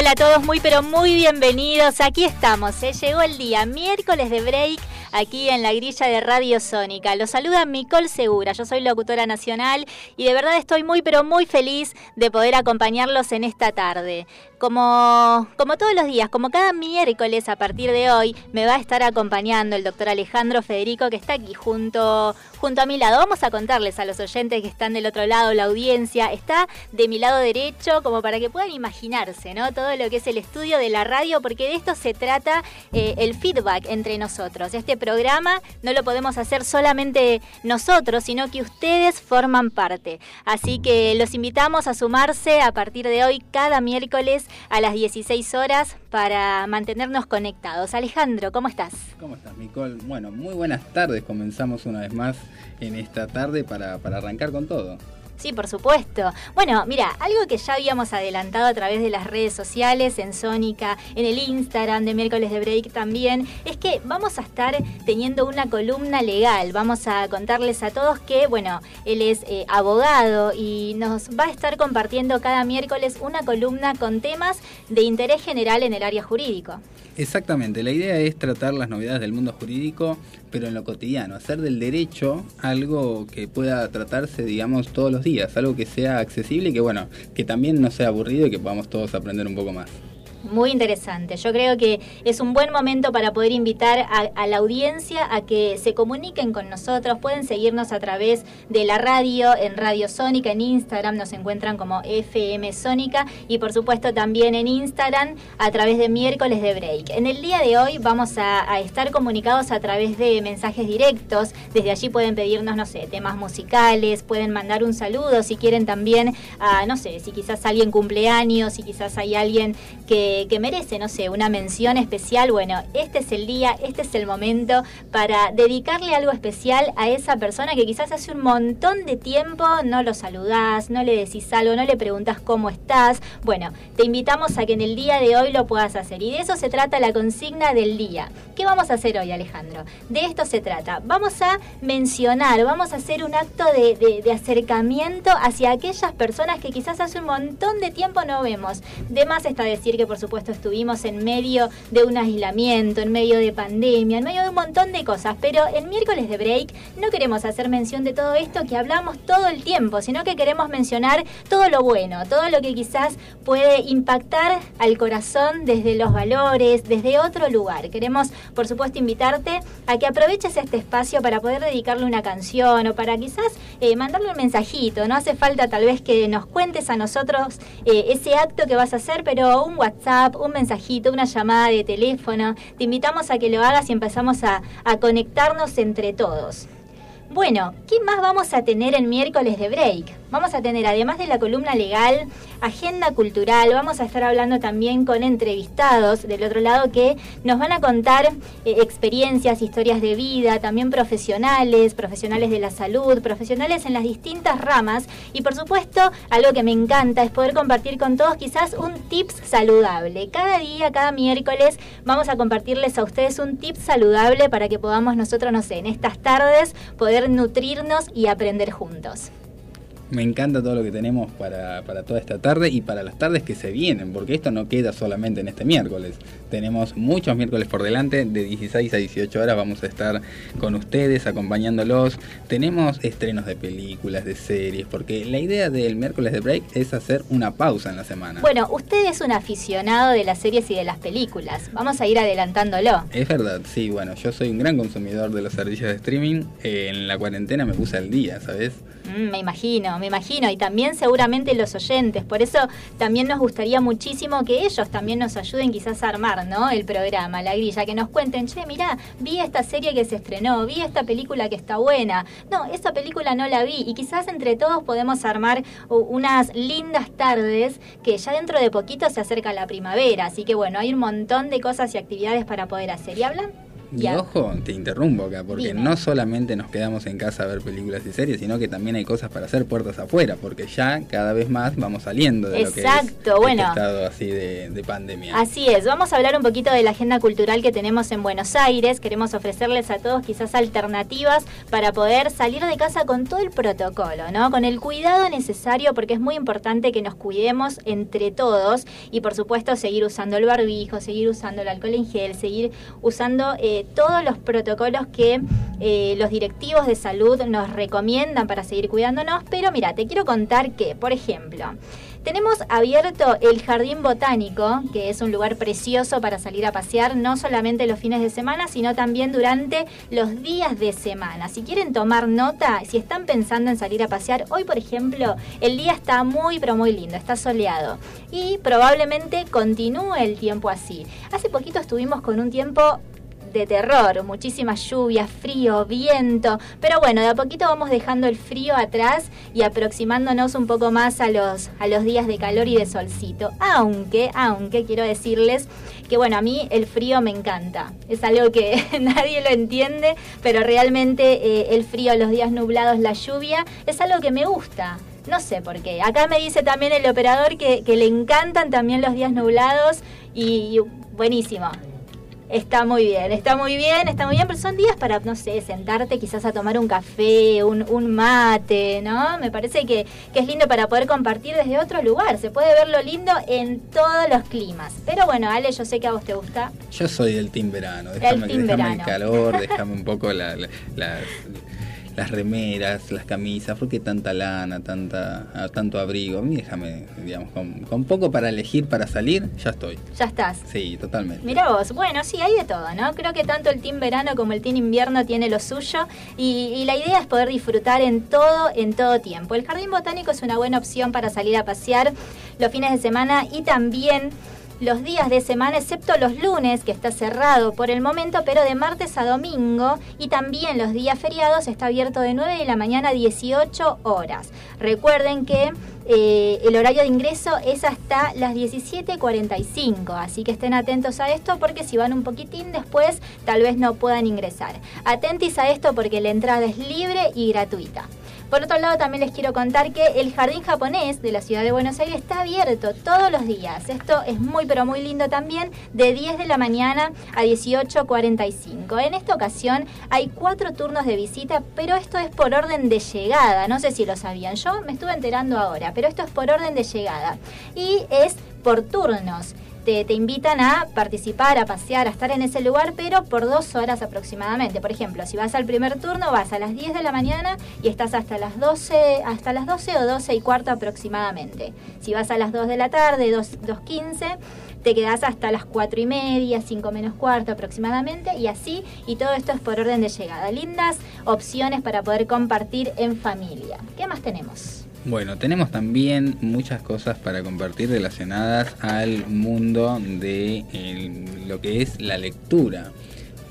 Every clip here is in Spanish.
Hola, a todos, muy pero muy bienvenidos. Aquí estamos, ¿eh? llegó el día, miércoles de break aquí en la grilla de Radio Sónica. Los saluda Micol Segura, yo soy locutora nacional y de verdad estoy muy pero muy feliz de poder acompañarlos en esta tarde. Como, como todos los días, como cada miércoles a partir de hoy, me va a estar acompañando el doctor Alejandro Federico que está aquí junto, junto a mi lado. Vamos a contarles a los oyentes que están del otro lado, la audiencia, está de mi lado derecho, como para que puedan imaginarse, ¿no? Todo lo que es el estudio de la radio, porque de esto se trata eh, el feedback entre nosotros. Este programa no lo podemos hacer solamente nosotros, sino que ustedes forman parte. Así que los invitamos a sumarse a partir de hoy cada miércoles a las 16 horas para mantenernos conectados. Alejandro, ¿cómo estás? ¿Cómo estás, Nicole? Bueno, muy buenas tardes. Comenzamos una vez más en esta tarde para, para arrancar con todo. Sí, por supuesto. Bueno, mira, algo que ya habíamos adelantado a través de las redes sociales, en Sónica, en el Instagram de miércoles de break también, es que vamos a estar teniendo una columna legal. Vamos a contarles a todos que, bueno, él es eh, abogado y nos va a estar compartiendo cada miércoles una columna con temas de interés general en el área jurídico. Exactamente, la idea es tratar las novedades del mundo jurídico, pero en lo cotidiano, hacer del derecho algo que pueda tratarse, digamos, todos los días, algo que sea accesible y que, bueno, que también no sea aburrido y que podamos todos aprender un poco más muy interesante. Yo creo que es un buen momento para poder invitar a, la audiencia a que se comuniquen con nosotros. Pueden seguirnos a través de la radio, en Radio Sónica, en Instagram nos encuentran como FM Sónica y por supuesto también en Instagram a través de miércoles de break. En el día de hoy vamos a, a estar comunicados a través de mensajes directos. Desde allí pueden pedirnos, no sé, temas musicales, pueden mandar un saludo si quieren también, a, no sé, si quizás alguien cumpleaños, si quizás hay alguien que que, merece, no sé, una mención especial, bueno, este es el día, este es el momento para dedicarle algo especial a esa persona que quizás hace un montón de tiempo no lo saludás, no le decís algo, no le preguntas cómo estás. Bueno, te invitamos a que en el día de hoy lo puedas hacer. Y de eso se trata la consigna del día. ¿Qué vamos a hacer hoy, Alejandro? De esto se trata. Vamos a mencionar, vamos a hacer un acto de, de acercamiento hacia aquellas personas que quizás hace un montón de tiempo no vemos. De más está decir que por supuesto estuvimos en medio de un aislamiento, en medio de pandemia, en medio de un montón de cosas, pero en miércoles de break no queremos hacer mención de todo esto que hablamos todo el tiempo, sino que queremos mencionar todo lo bueno, todo lo que quizás puede impactar al corazón desde los valores, desde otro lugar. Queremos, por supuesto, invitarte a que aproveches este espacio para poder dedicarle una canción o para quizás eh, mandarle un mensajito. No hace falta tal vez que nos cuentes a nosotros eh, ese acto que vas a hacer, pero un WhatsApp un mensajito, una llamada de teléfono. Te invitamos a que lo hagas y empezamos a, a conectarnos entre todos. Bueno, ¿qué más vamos a tener en miércoles de break? Vamos a tener, además de la columna legal, agenda cultural, vamos a estar hablando también con entrevistados del otro lado que nos van a contar eh, experiencias, historias de vida, también profesionales, profesionales de la salud, profesionales en las distintas ramas y por supuesto algo que me encanta es poder compartir con todos quizás un tips saludable. Cada día, cada miércoles vamos a compartirles a ustedes un tip saludable para que podamos nosotros, no sé, en estas tardes poder nutrirnos y aprender juntos. Me encanta todo lo que tenemos para, para, toda esta tarde y para las tardes que se vienen, porque esto no queda solamente en este miércoles. Tenemos muchos miércoles por delante, de 16 a 18 horas vamos a estar con ustedes, acompañándolos. Tenemos estrenos de películas, de series, porque la idea del miércoles de break es hacer una pausa en la semana. Bueno, usted es un aficionado de las series y de las películas. Vamos a ir adelantándolo. Es verdad, sí, bueno, yo soy un gran consumidor de los servicios de streaming. Eh, en la cuarentena me puse al día, ¿sabes? Mm, me imagino, me imagino. Y también seguramente los oyentes. Por eso también nos gustaría muchísimo que ellos también nos ayuden quizás a armar ¿no? el programa, la grilla, que nos cuenten, che, mirá, vi esta serie que se estrenó, vi esta película que está buena. No, esa película no la vi. Y quizás entre todos podemos armar unas lindas tardes que ya dentro de poquito se acerca la primavera. Así que bueno, hay un montón de cosas y actividades para poder hacer. ¿Y hablan? Y ojo, te interrumpo acá, porque no solamente nos quedamos en casa a ver películas y series, sino que también hay cosas para hacer puertas afuera, porque ya cada vez más vamos saliendo de lo que es este bueno, estado así de, de, pandemia. Así es, vamos a hablar un poquito de la agenda cultural que tenemos en Buenos Aires, queremos ofrecerles a todos quizás alternativas para poder salir de casa con todo el protocolo, ¿no? Con el cuidado necesario, porque es muy importante que nos cuidemos entre todos y por supuesto seguir usando el barbijo, seguir usando el alcohol en gel, seguir usando... Eh, todos los protocolos que eh, los directivos de salud nos recomiendan para seguir cuidándonos, pero mira, te quiero contar que, por ejemplo, tenemos abierto el Jardín Botánico, que es un lugar precioso para salir a pasear, no solamente los fines de semana, sino también durante los días de semana. Si quieren tomar nota, si están pensando en salir a pasear, hoy por ejemplo el día está muy pero muy lindo, está soleado y probablemente continúe el tiempo así. Hace poquito estuvimos con un tiempo de terror, muchísima lluvia, frío, viento, pero bueno, de a poquito vamos dejando el frío atrás y aproximándonos un poco más a los, a los días de calor y de solcito. Aunque, aunque quiero decirles que bueno, a mí el frío me encanta. Es algo que nadie lo entiende, pero realmente eh, el frío, los días nublados, la lluvia, es algo que me gusta. No sé por qué. Acá me dice también el operador que, le encantan también los días nublados y buenísimo. Está muy bien, está muy bien, está muy bien, pero son días para, no sé, sentarte quizás a tomar un café, un, mate, ¿no? Me parece que, es lindo para poder compartir desde otro lugar. Se puede ver lo lindo en todos los climas. Pero bueno, Ale, yo sé que a vos te gusta. Yo soy del team verano. Déjame, el, déjame el calor, déjame un poco la, las remeras, las camisas, ¿por qué tanta lana, tanta, ah, tanto abrigo? A mí déjame, digamos, con, poco para elegir para salir, ya estoy. Ya estás. Sí, totalmente. Mira vos, bueno, sí, hay de todo, ¿no? Creo que tanto el team verano como el team invierno tiene lo suyo y, y la idea es poder disfrutar en todo, en todo tiempo. El jardín botánico es una buena opción para salir a pasear los fines de semana y también los días de semana, excepto los lunes, que está cerrado por el momento, pero de martes a domingo y también los días feriados está abierto de 9 de la mañana a 18 horas. Recuerden que eh, el horario de ingreso es hasta las 17.45, así que estén atentos a esto porque si van un poquitín después tal vez no puedan ingresar. Atentis a esto porque la entrada es libre y gratuita. Por otro lado, también les quiero contar que el jardín japonés de la ciudad de Buenos Aires está abierto todos los días. Esto es muy, pero muy lindo también, de 10 de la mañana a 18.45. En esta ocasión hay cuatro turnos de visita, pero esto es por orden de llegada. No sé si lo sabían, yo me estuve enterando ahora, pero esto es por orden de llegada. Y es por turnos te, invitan a participar, a pasear, a estar en ese lugar, pero por dos horas aproximadamente. Por ejemplo, si vas al primer turno, vas a las 10 de la mañana y estás hasta las 12, hasta las 12 o 12 y cuarto aproximadamente. Si vas a las 2 de la tarde, 2.15, te quedas hasta las 4 y media, 5 menos cuarto aproximadamente, y así, y todo esto es por orden de llegada. Lindas opciones para poder compartir en familia. ¿Qué más tenemos? Bueno, tenemos también muchas cosas para compartir relacionadas al mundo de lo que es la lectura.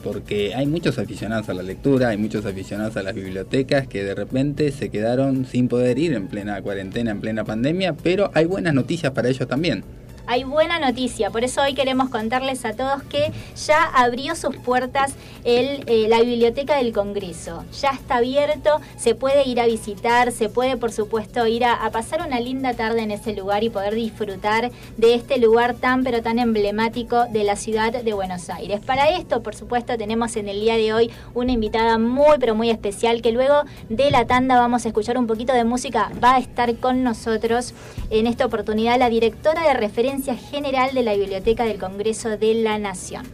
Porque hay muchos aficionados a la lectura, hay muchos aficionados a las bibliotecas que de repente se quedaron sin poder ir en plena cuarentena, en plena pandemia, pero hay buenas noticias para ellos también hay buena noticia. Por eso hoy queremos contarles a todos que ya abrió sus puertas eh, la Biblioteca del Congreso. Ya está abierto, se puede ir a visitar, se puede por supuesto ir a, pasar una linda tarde en ese lugar y poder disfrutar de este lugar tan pero tan emblemático de la ciudad de Buenos Aires. Para esto, por supuesto, tenemos en el día de hoy una invitada muy pero muy especial que luego de la tanda vamos a escuchar un poquito de música. Va a estar con nosotros en esta oportunidad la directora de referencia general de la Biblioteca del Congreso de la Nación.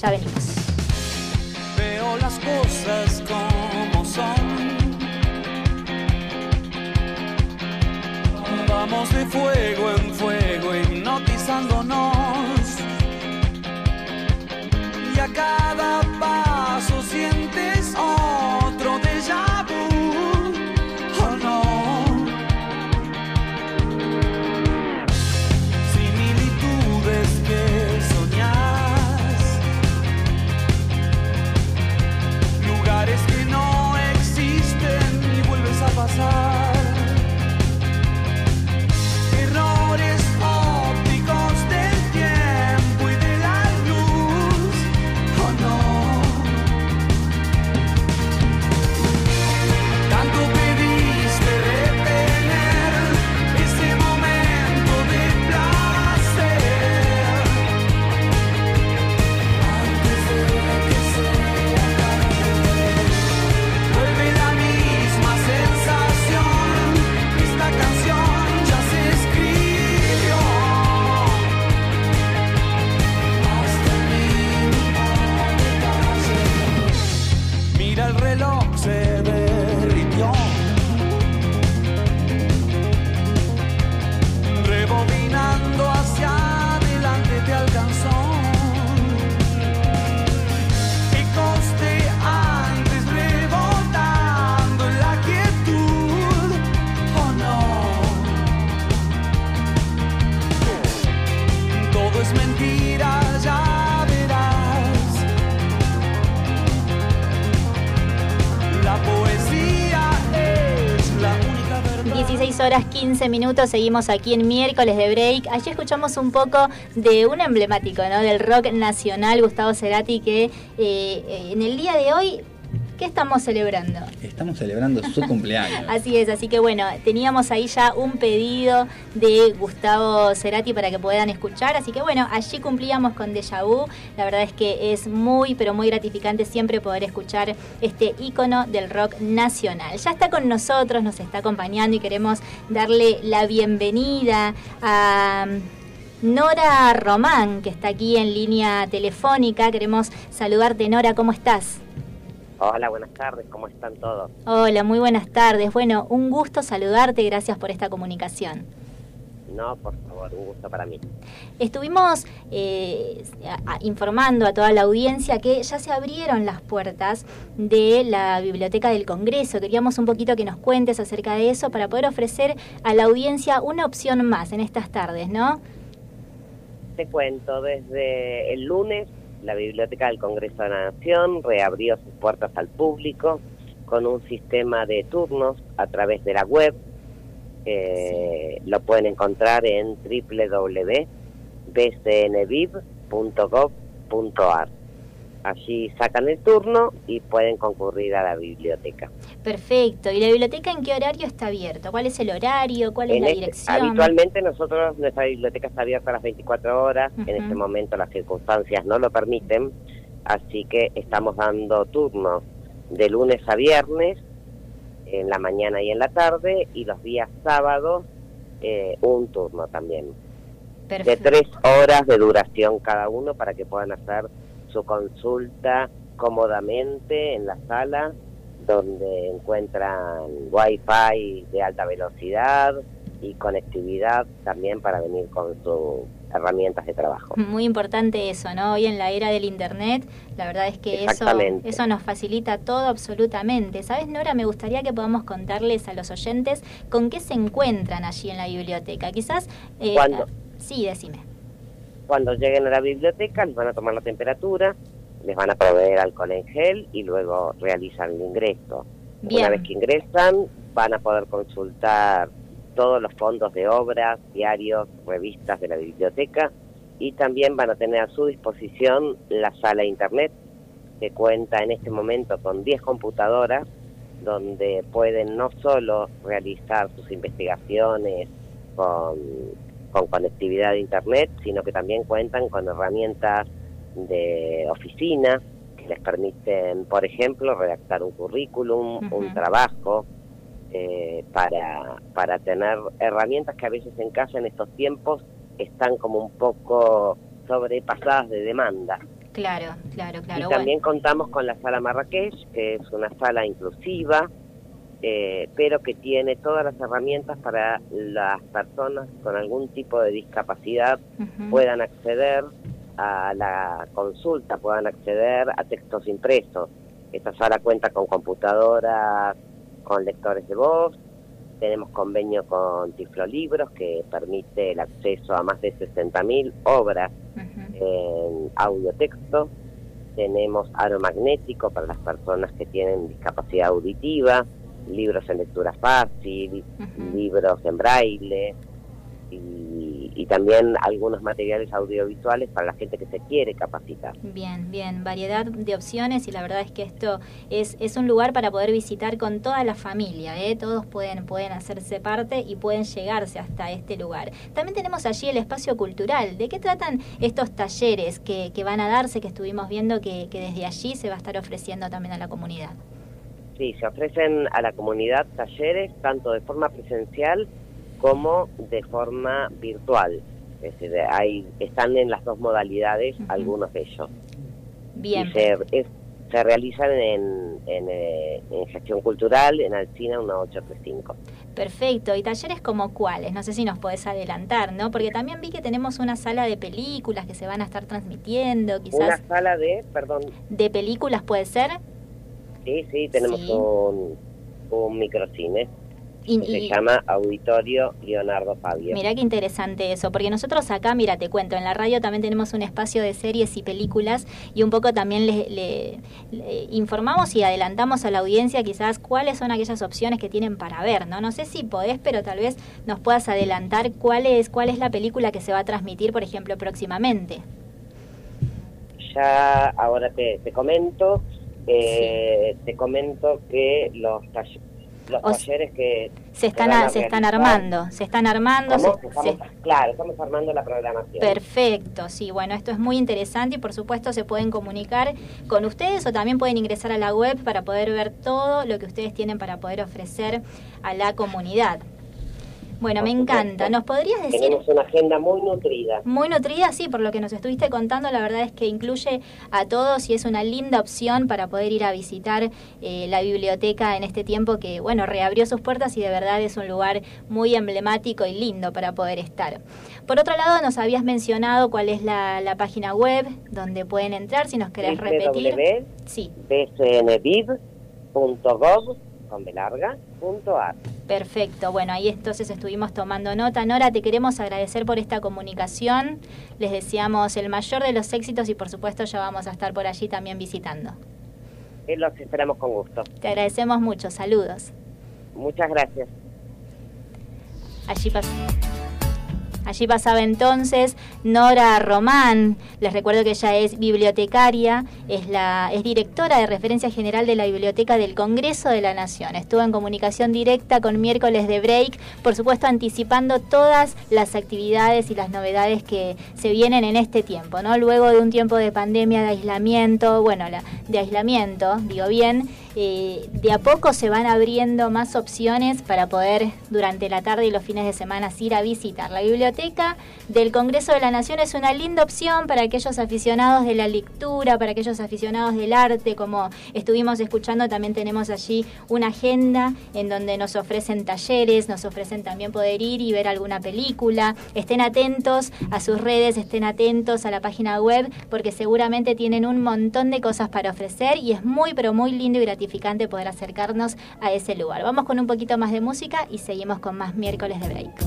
Ya venimos. Veo las cosas como son. Vamos de fuego en fuego hipnotizándonos. Y a cada paso sientes otro déjà vu. 11 minutos, seguimos aquí en miércoles de break. Allí escuchamos un poco de un emblemático, ¿no? Del rock nacional, Gustavo Cerati, que eh, en el día de hoy ¿qué estamos celebrando? Estamos celebrando su cumpleaños. Así es, así que bueno, teníamos ahí ya un pedido de Gustavo Cerati para que puedan escuchar, así que bueno, allí cumplíamos con Deja Vu, la verdad es que es muy, pero muy gratificante siempre poder escuchar este ícono del rock nacional. Ya está con nosotros, nos está acompañando y queremos darle la bienvenida a... Nora Román, que está aquí en línea telefónica. Queremos saludarte, Nora, ¿cómo estás? Hola, buenas tardes, ¿cómo están todos? Hola, muy buenas tardes. Bueno, un gusto saludarte, gracias por esta comunicación. No, por favor, un gusto para mí. Estuvimos eh, informando a toda la audiencia que ya se abrieron las puertas de la Biblioteca del Congreso. Queríamos un poquito que nos cuentes acerca de eso para poder ofrecer a la audiencia una opción más en estas tardes, ¿no? Te cuento, desde el lunes la Biblioteca del Congreso de la Nación reabrió sus puertas al público con un sistema de turnos a través de la web. Eh, Lo pueden encontrar en www.bcnviv.gov.ar. Allí sacan el turno y pueden concurrir a la biblioteca. Perfecto. ¿Y la biblioteca en qué horario está abierto? ¿Cuál es el horario? ¿Cuál es la este- dirección? habitualmente nosotros, nuestra biblioteca está abierta a las 24 horas, en este momento las circunstancias no lo permiten, así que estamos dando turnos de lunes a viernes, en la mañana y en la tarde, y los días sábados eh, un turno también, de Perfecto. tres horas de duración cada uno para que puedan hacer su consulta cómodamente en la sala donde encuentran wifi de alta velocidad y conectividad también para venir con sus herramientas de trabajo. Muy importante eso, ¿no? Hoy en la era del internet, la verdad es que eso, eso nos facilita todo absolutamente. ¿Sabes, Nora? Me gustaría que podamos contarles a los oyentes con qué se encuentran allí en la biblioteca. Quizás... eh, ¿Cuándo? Sí, decime. Cuando lleguen a la biblioteca les van a tomar la temperatura, les van a proveer alcohol en gel y luego realizan el ingreso. Bien. Una vez que ingresan van a poder consultar todos los fondos de obras, diarios, revistas de la biblioteca y también van a tener a su disposición la sala de internet que cuenta en este momento con 10 computadoras donde pueden no solo realizar sus investigaciones con, con conectividad de internet, sino que también cuentan con herramientas de oficina que les permiten, por ejemplo, redactar un currículum, un trabajo, eh, para, para tener herramientas que a veces en casa en estos tiempos están como un poco sobrepasadas de demanda. Claro, claro, claro. Y también contamos con la sala Marrakech, que es una sala inclusiva, eh, pero que tiene todas las herramientas para las personas con algún tipo de discapacidad puedan acceder a la consulta, puedan acceder a textos impresos. Esta sala cuenta con computadoras, con lectores de voz, tenemos convenio con Tiflo Libros que permite el acceso a más de 60.000 obras en audio-texto. Tenemos aro magnético para las personas que tienen discapacidad auditiva, libros en lectura fácil, libros en braille, y, también algunos materiales audiovisuales para la gente que se quiere capacitar. Bien, bien, variedad de opciones y la verdad es que esto es, es un lugar para poder visitar con toda la familia, ¿eh? todos pueden, pueden hacerse parte y pueden llegarse hasta este lugar. También tenemos allí el espacio cultural. ¿De qué tratan estos talleres que, que van a darse, que estuvimos viendo que, que desde allí se va a estar ofreciendo también a la comunidad? Sí, se ofrecen a la comunidad talleres tanto de forma presencial como de forma virtual. Es decir, hay, están en las dos modalidades algunos de ellos. Bien. se, se realizan en, eh, en, gestión cultural en Alcina 1835. Perfecto. ¿Y talleres como cuáles? No sé si nos podés adelantar, ¿no? Porque también vi que tenemos una sala de películas que se van a estar transmitiendo, quizás. Una sala de, perdón. ¿De películas puede ser? Sí, sí, tenemos un, un microcine se llama Auditorio Leonardo Fabio. Mira qué interesante eso, porque nosotros acá, mira, te cuento, en la radio también tenemos un espacio de series y películas y un poco también le, informamos y adelantamos a la audiencia quizás cuáles son aquellas opciones que tienen para ver, ¿no? No sé si podés, pero tal vez nos puedas adelantar cuál es, cuál es la película que se va a transmitir, por ejemplo, próximamente. Ya ahora te, comento, eh, te comento que los talleres los talleres que se están se están armando se están armando claro estamos armando la programación. Perfecto sí bueno esto es muy interesante y por supuesto se pueden comunicar con ustedes o también pueden ingresar a la web para poder ver todo lo que ustedes tienen para poder ofrecer a la comunidad bueno, me encanta. ¿Nos podrías decir? Tenemos una agenda muy nutrida. Muy nutrida, sí, por lo que nos estuviste contando, la verdad es que incluye a todos y es una linda opción para poder ir a visitar eh, la biblioteca en este tiempo que, bueno, reabrió sus puertas y de verdad es un lugar muy emblemático y lindo para poder estar. Por otro lado, nos habías mencionado cuál es la, página web donde pueden entrar, si nos querés repetir. Sí. bcnviv.gov con Perfecto, bueno, ahí entonces estuvimos tomando nota. Nora, te queremos agradecer por esta comunicación. Les deseamos el mayor de los éxitos y por supuesto ya vamos a estar por allí también visitando. Los esperamos con gusto. Te agradecemos mucho, saludos. Muchas gracias. Allí pasó. Allí pasaba entonces Nora Román. Les recuerdo que ella es bibliotecaria, es, la, es directora de referencia general de la Biblioteca del Congreso de la Nación. Estuvo en comunicación directa con miércoles de break, por supuesto anticipando todas las actividades y las novedades que se vienen en este tiempo, ¿no? Luego de un tiempo de pandemia, de aislamiento, bueno, de aislamiento, digo bien, de a poco se van abriendo más opciones para poder durante la tarde y los fines de semana ir a visitar. La biblioteca del Congreso de la Nación es una linda opción para aquellos aficionados de la lectura, para aquellos aficionados del arte, como estuvimos escuchando, también tenemos allí una agenda en donde nos ofrecen talleres, nos ofrecen también poder ir y ver alguna película. Estén atentos a sus redes, estén atentos a la página web, porque seguramente tienen un montón de cosas para ofrecer y es muy, pero muy lindo y gratificante poder acercarnos a ese lugar. Vamos con un poquito más de música y seguimos con más miércoles de break.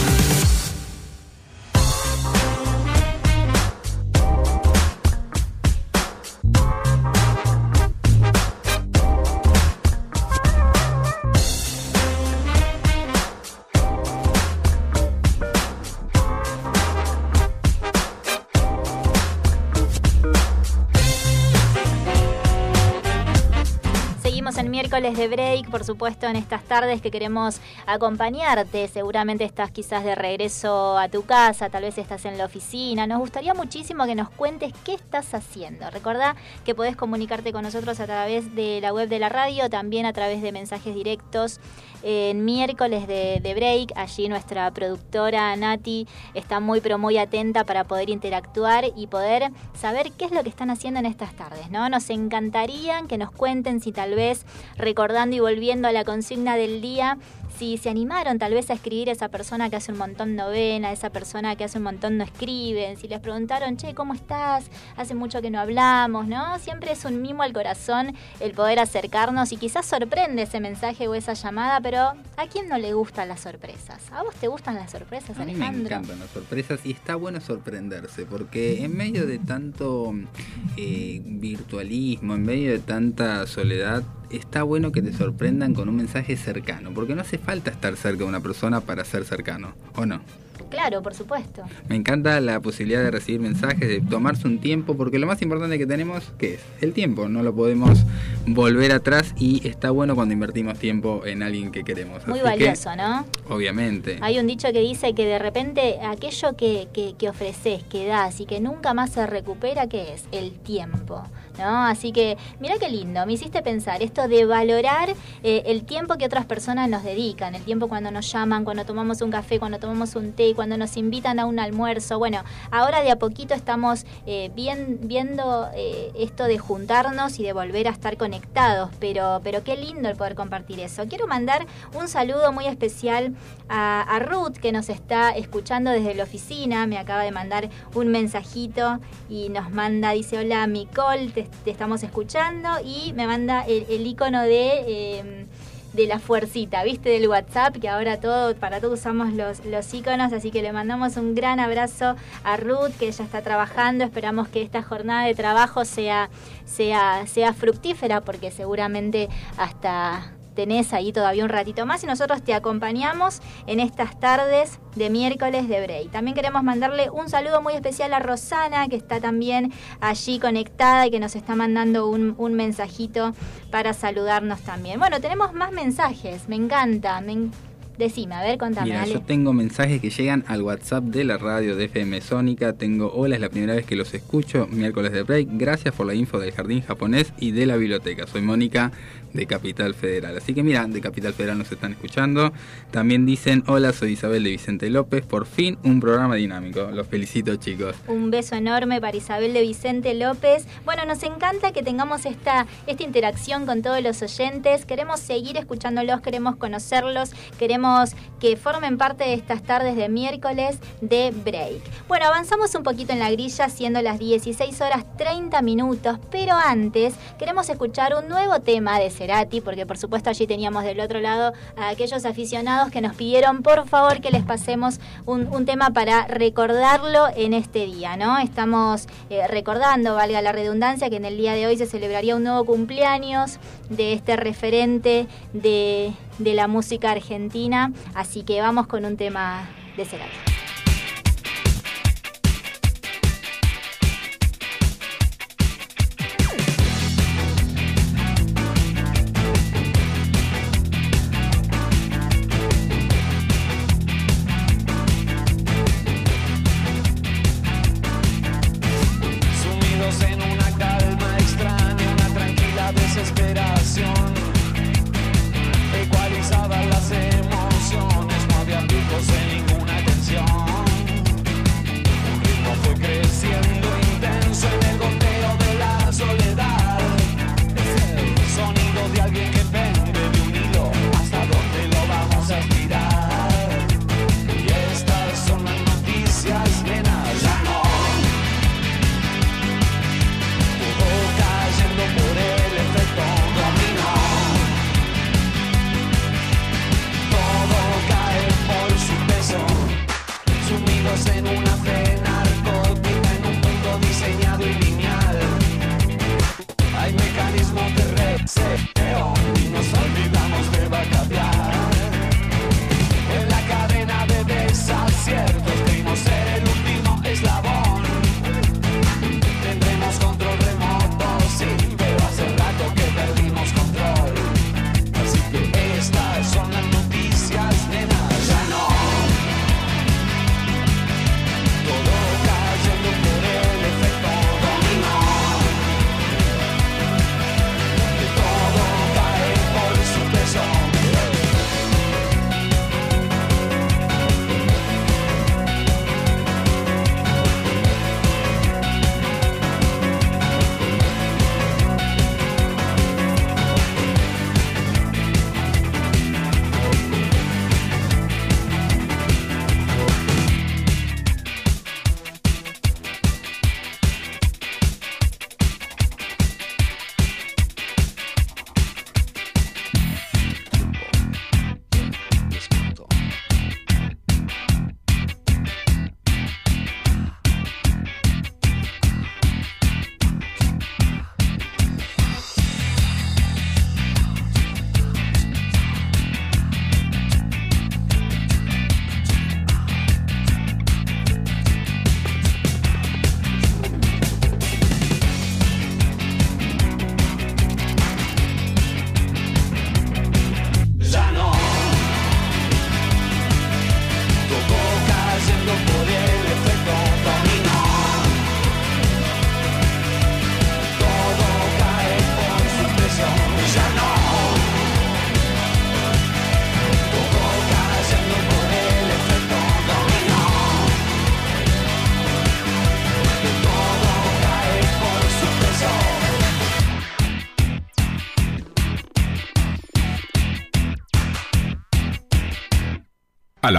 Por supuesto, en estas tardes que queremos acompañarte. Seguramente estás quizás de regreso a tu casa, tal vez estás en la oficina. Nos gustaría muchísimo que nos cuentes qué estás haciendo. Recordá que podés comunicarte con nosotros a través de la web de la radio, también a través de mensajes directos en miércoles de, break. Allí nuestra productora Nati está muy pero muy atenta para poder interactuar y poder saber qué es lo que están haciendo en estas tardes, ¿no? Nos encantaría que nos cuenten si tal vez recordando y volviendo a la consigna del día, si se animaron tal vez a escribir a esa persona que hace un montón novena, esa persona que hace un montón no escriben, si les preguntaron, che, ¿cómo estás? Hace mucho que no hablamos, ¿no? Siempre es un mimo al corazón el poder acercarnos y quizás sorprende ese mensaje o esa llamada, pero ¿a quién no le gustan las sorpresas? ¿A vos te gustan las sorpresas, A mí me Alejandro? encantan las sorpresas y está bueno sorprenderse porque en medio de tanto eh, virtualismo, en medio de tanta soledad, está bueno que te sorprendan con un mensaje cercano, porque no hace falta estar cerca de una persona para ser cercano, ¿o no? Claro, por supuesto. Me encanta la posibilidad de recibir mensajes, de tomarse un tiempo, porque lo más importante que tenemos, ¿qué es? El tiempo, no lo podemos volver atrás y está bueno cuando invertimos tiempo en alguien que queremos. Muy Así que, valioso, ¿no? obviamente. Hay un dicho que dice que de repente aquello que, que, que ofreces, que das y que nunca más se recupera, ¿qué es? El tiempo. ¿No? Así que, mira qué lindo, me hiciste pensar esto de valorar eh, el tiempo que otras personas nos dedican, el tiempo cuando nos llaman, cuando tomamos un café, cuando tomamos un té, cuando nos invitan a un almuerzo. Bueno, ahora de a poquito estamos eh, viendo eh, esto de juntarnos y de volver a estar conectados, pero, pero qué lindo el poder compartir eso. Quiero mandar un saludo muy especial a, Ruth que nos está escuchando desde la oficina, me acaba de mandar un mensajito y nos manda, dice, hola Micol, te, te estamos escuchando y me manda el, icono de... eh, de la fuercita, ¿viste? Del WhatsApp, que ahora todo, para todo usamos los, los iconos, así que le mandamos un gran abrazo a Ruth, que ella está trabajando, esperamos que esta jornada de trabajo sea, sea, sea fructífera, porque seguramente hasta tenés ahí todavía un ratito más y nosotros te acompañamos en estas tardes de miércoles de Break. También queremos mandarle un saludo muy especial a Rosana, que está también allí conectada y que nos está mandando un, un mensajito para saludarnos también. Bueno, tenemos más mensajes, me encanta, me en- Decime, a ver, contame, Mira, yo tengo mensajes que llegan al WhatsApp de la radio de FM Sónica. Tengo, hola, es la primera vez que los escucho, miércoles de break. Gracias por la info del jardín japonés y de la biblioteca. Soy Mónica de Capital Federal. Así que mira, de Capital Federal nos están escuchando. También dicen, hola, soy Isabel de Vicente López. Por fin un programa dinámico. Los felicito, chicos. Un beso enorme para Isabel de Vicente López. Bueno, nos encanta que tengamos esta, esta interacción con todos los oyentes. Queremos seguir escuchándolos, queremos conocerlos, queremos que formen parte de estas tardes de miércoles de break. Bueno, avanzamos un poquito en la grilla, siendo las 16 horas 30 minutos, pero antes queremos escuchar un nuevo tema de Cerati, porque por supuesto allí teníamos del otro lado a aquellos aficionados que nos pidieron por favor que les pasemos un, un tema para recordarlo en este día, ¿no? Estamos eh, recordando, valga la redundancia, que en el día de hoy se celebraría un nuevo cumpleaños de este referente de, de la música argentina, así que vamos con un tema de Cerati.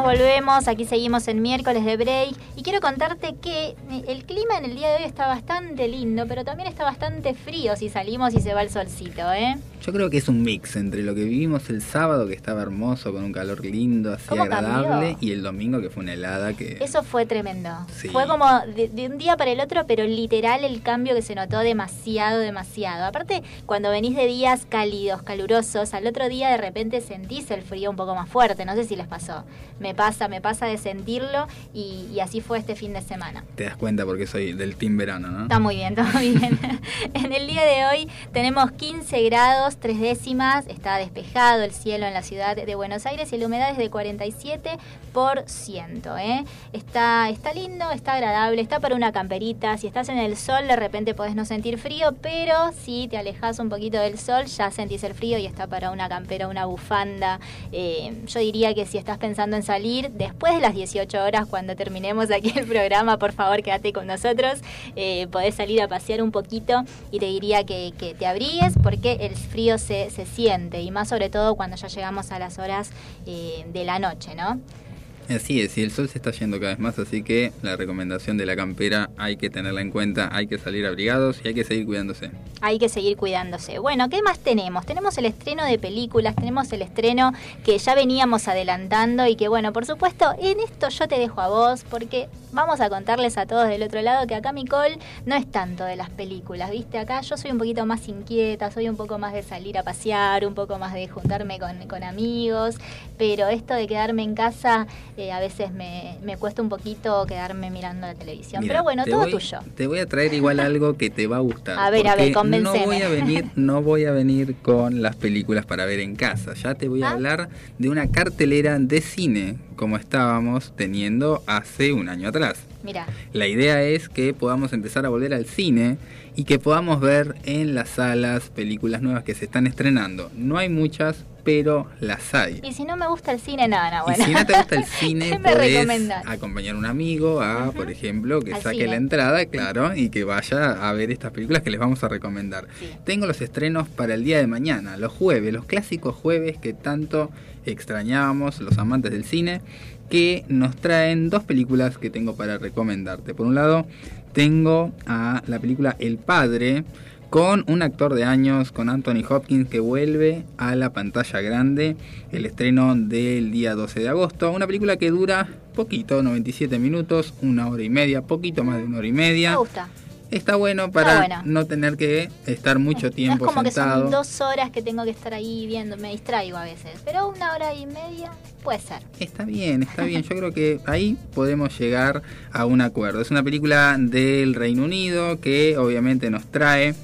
Volvemos. Aquí seguimos en miércoles de break. Quiero contarte que eh, el clima en el día de hoy está bastante lindo, pero también está bastante frío si salimos y se va el solcito, ¿eh? Yo creo que es un mix entre lo que vivimos el sábado, que estaba hermoso, con un calor lindo, así ¿Cómo agradable, cambió? y el domingo, que fue una helada que... Eso fue tremendo. Sí. Fue como de, de un día para el otro, pero literal el cambio que se notó demasiado, demasiado. Aparte, cuando venís de días cálidos, calurosos, al otro día de repente sentís el frío un poco más fuerte. No sé si les pasó. Me pasa, me pasa de sentirlo y, y así fue este fin de semana. Te das cuenta porque soy del team verano, ¿no? Está muy bien, está muy bien. en el día de hoy tenemos 15 grados, tres décimas, está despejado el cielo en la ciudad de Buenos Aires y la humedad es de 47%. ¿eh? Está, está lindo, está agradable, está para una camperita. Si estás en el sol, de repente podés no sentir frío, pero si te alejas un poquito del sol, ya sentís el frío y está para una campera, una bufanda. Eh, yo diría que si estás pensando en salir, después de las 18 horas, cuando terminemos aquí el programa, por favor quédate con nosotros. Eh, podés salir a pasear un poquito y te diría que, te abrigues porque el frío se, se siente y más sobre todo cuando ya llegamos a las horas eh, de la noche, ¿no? Así es, y el sol se está yendo cada vez más, así que la recomendación de la campera hay que tenerla en cuenta, hay que salir abrigados y hay que seguir cuidándose. Hay que seguir cuidándose. Bueno, ¿qué más tenemos? Tenemos el estreno de películas, tenemos el estreno que ya veníamos adelantando y que bueno, por supuesto, en esto yo te dejo a vos porque vamos a contarles a todos del otro lado que acá Micol no es tanto de las películas, ¿viste? Acá yo soy un poquito más inquieta, soy un poco más de salir a pasear, un poco más de juntarme con, con amigos, pero esto de quedarme en casa eh, a veces me, me cuesta un poquito quedarme mirando la televisión. Mira, pero bueno, todo voy- tuyo. Te voy a traer igual algo que te va a gustar. A ver, a ver, porque No voy a venir, no voy a venir con las películas para ver en casa. Ya te voy a Ah. hablar de una cartelera de cine como estábamos teniendo hace un año atrás. Mira, La idea es que podamos empezar a volver al cine y que podamos ver en las salas películas nuevas que se están estrenando. No hay muchas, pero las hay. y si no me gusta el cine, nada, bueno. Y si no te gusta el cine, ¿Qué me podés acompañar a un amigo a, por ejemplo, que Al saque cine. la entrada, claro, y que vaya a ver estas películas que les vamos a recomendar. Sí. Tengo los estrenos para el día de mañana, los jueves, los clásicos jueves que tanto extrañábamos los amantes del cine, que nos traen dos películas que tengo para recomendarte. Por un lado, tengo a la película El Padre, con un actor de años, con Anthony Hopkins, que vuelve a la pantalla grande, el estreno del día 12 de agosto, una película que dura poquito, 97 minutos, una hora y media, poquito más de una hora y media. Me gusta. Está bueno para no tener que estar mucho No tiempo es como sentado. que son dos horas que tengo que estar ahí viendo, me distraigo a veces. Pero una hora y media puede ser. Está bien, está bien. Yo creo que ahí podemos llegar a un acuerdo. Es una película del Reino Unido que obviamente nos trae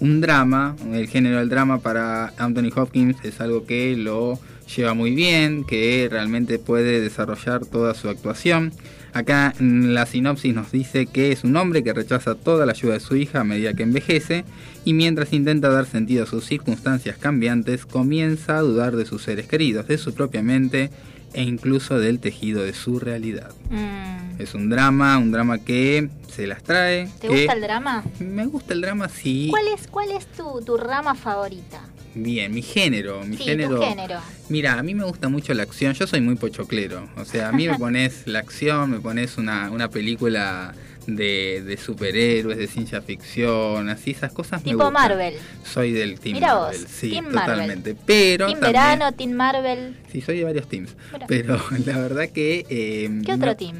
un drama. El género del drama para Anthony Hopkins es algo que lo lleva muy bien, que realmente puede desarrollar toda su actuación. Acá en la sinopsis nos dice que es un hombre que rechaza toda la ayuda de su hija a medida que envejece y mientras intenta dar sentido a sus circunstancias cambiantes, comienza a dudar de sus seres queridos, de su propia mente e incluso del tejido de su realidad. Mm. Es un drama, un drama que se las trae. ¿Te que gusta el drama? Me gusta el drama, sí. ¿Cuál es, cuál es tu, tu rama favorita? Bien, mi género, mi sí, género. tu género. Mira, a mí me gusta mucho la acción. Yo soy muy pochoclero. O sea, a mí me pones la acción, me pones una, una película de, de superhéroes, de ciencia ficción, así esas cosas me Tipo gustan. Marvel. Soy del team Mira vos, Marvel, sí, team Marvel. totalmente. Pero Team también- Verano, Team Marvel. Sí, soy de varios teams. Pero la verdad que... eh, ¿Qué otro no- team?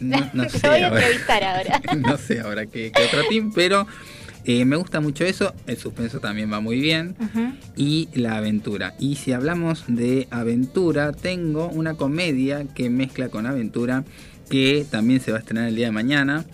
No, no Te sé voy a ahora. entrevistar ahora. no sé ahora qué, qué otro team, pero eh, me gusta mucho eso. El suspenso también va muy bien. Y la aventura. Y si hablamos de aventura, tengo una comedia que mezcla con aventura que también se va a estrenar el día de mañana.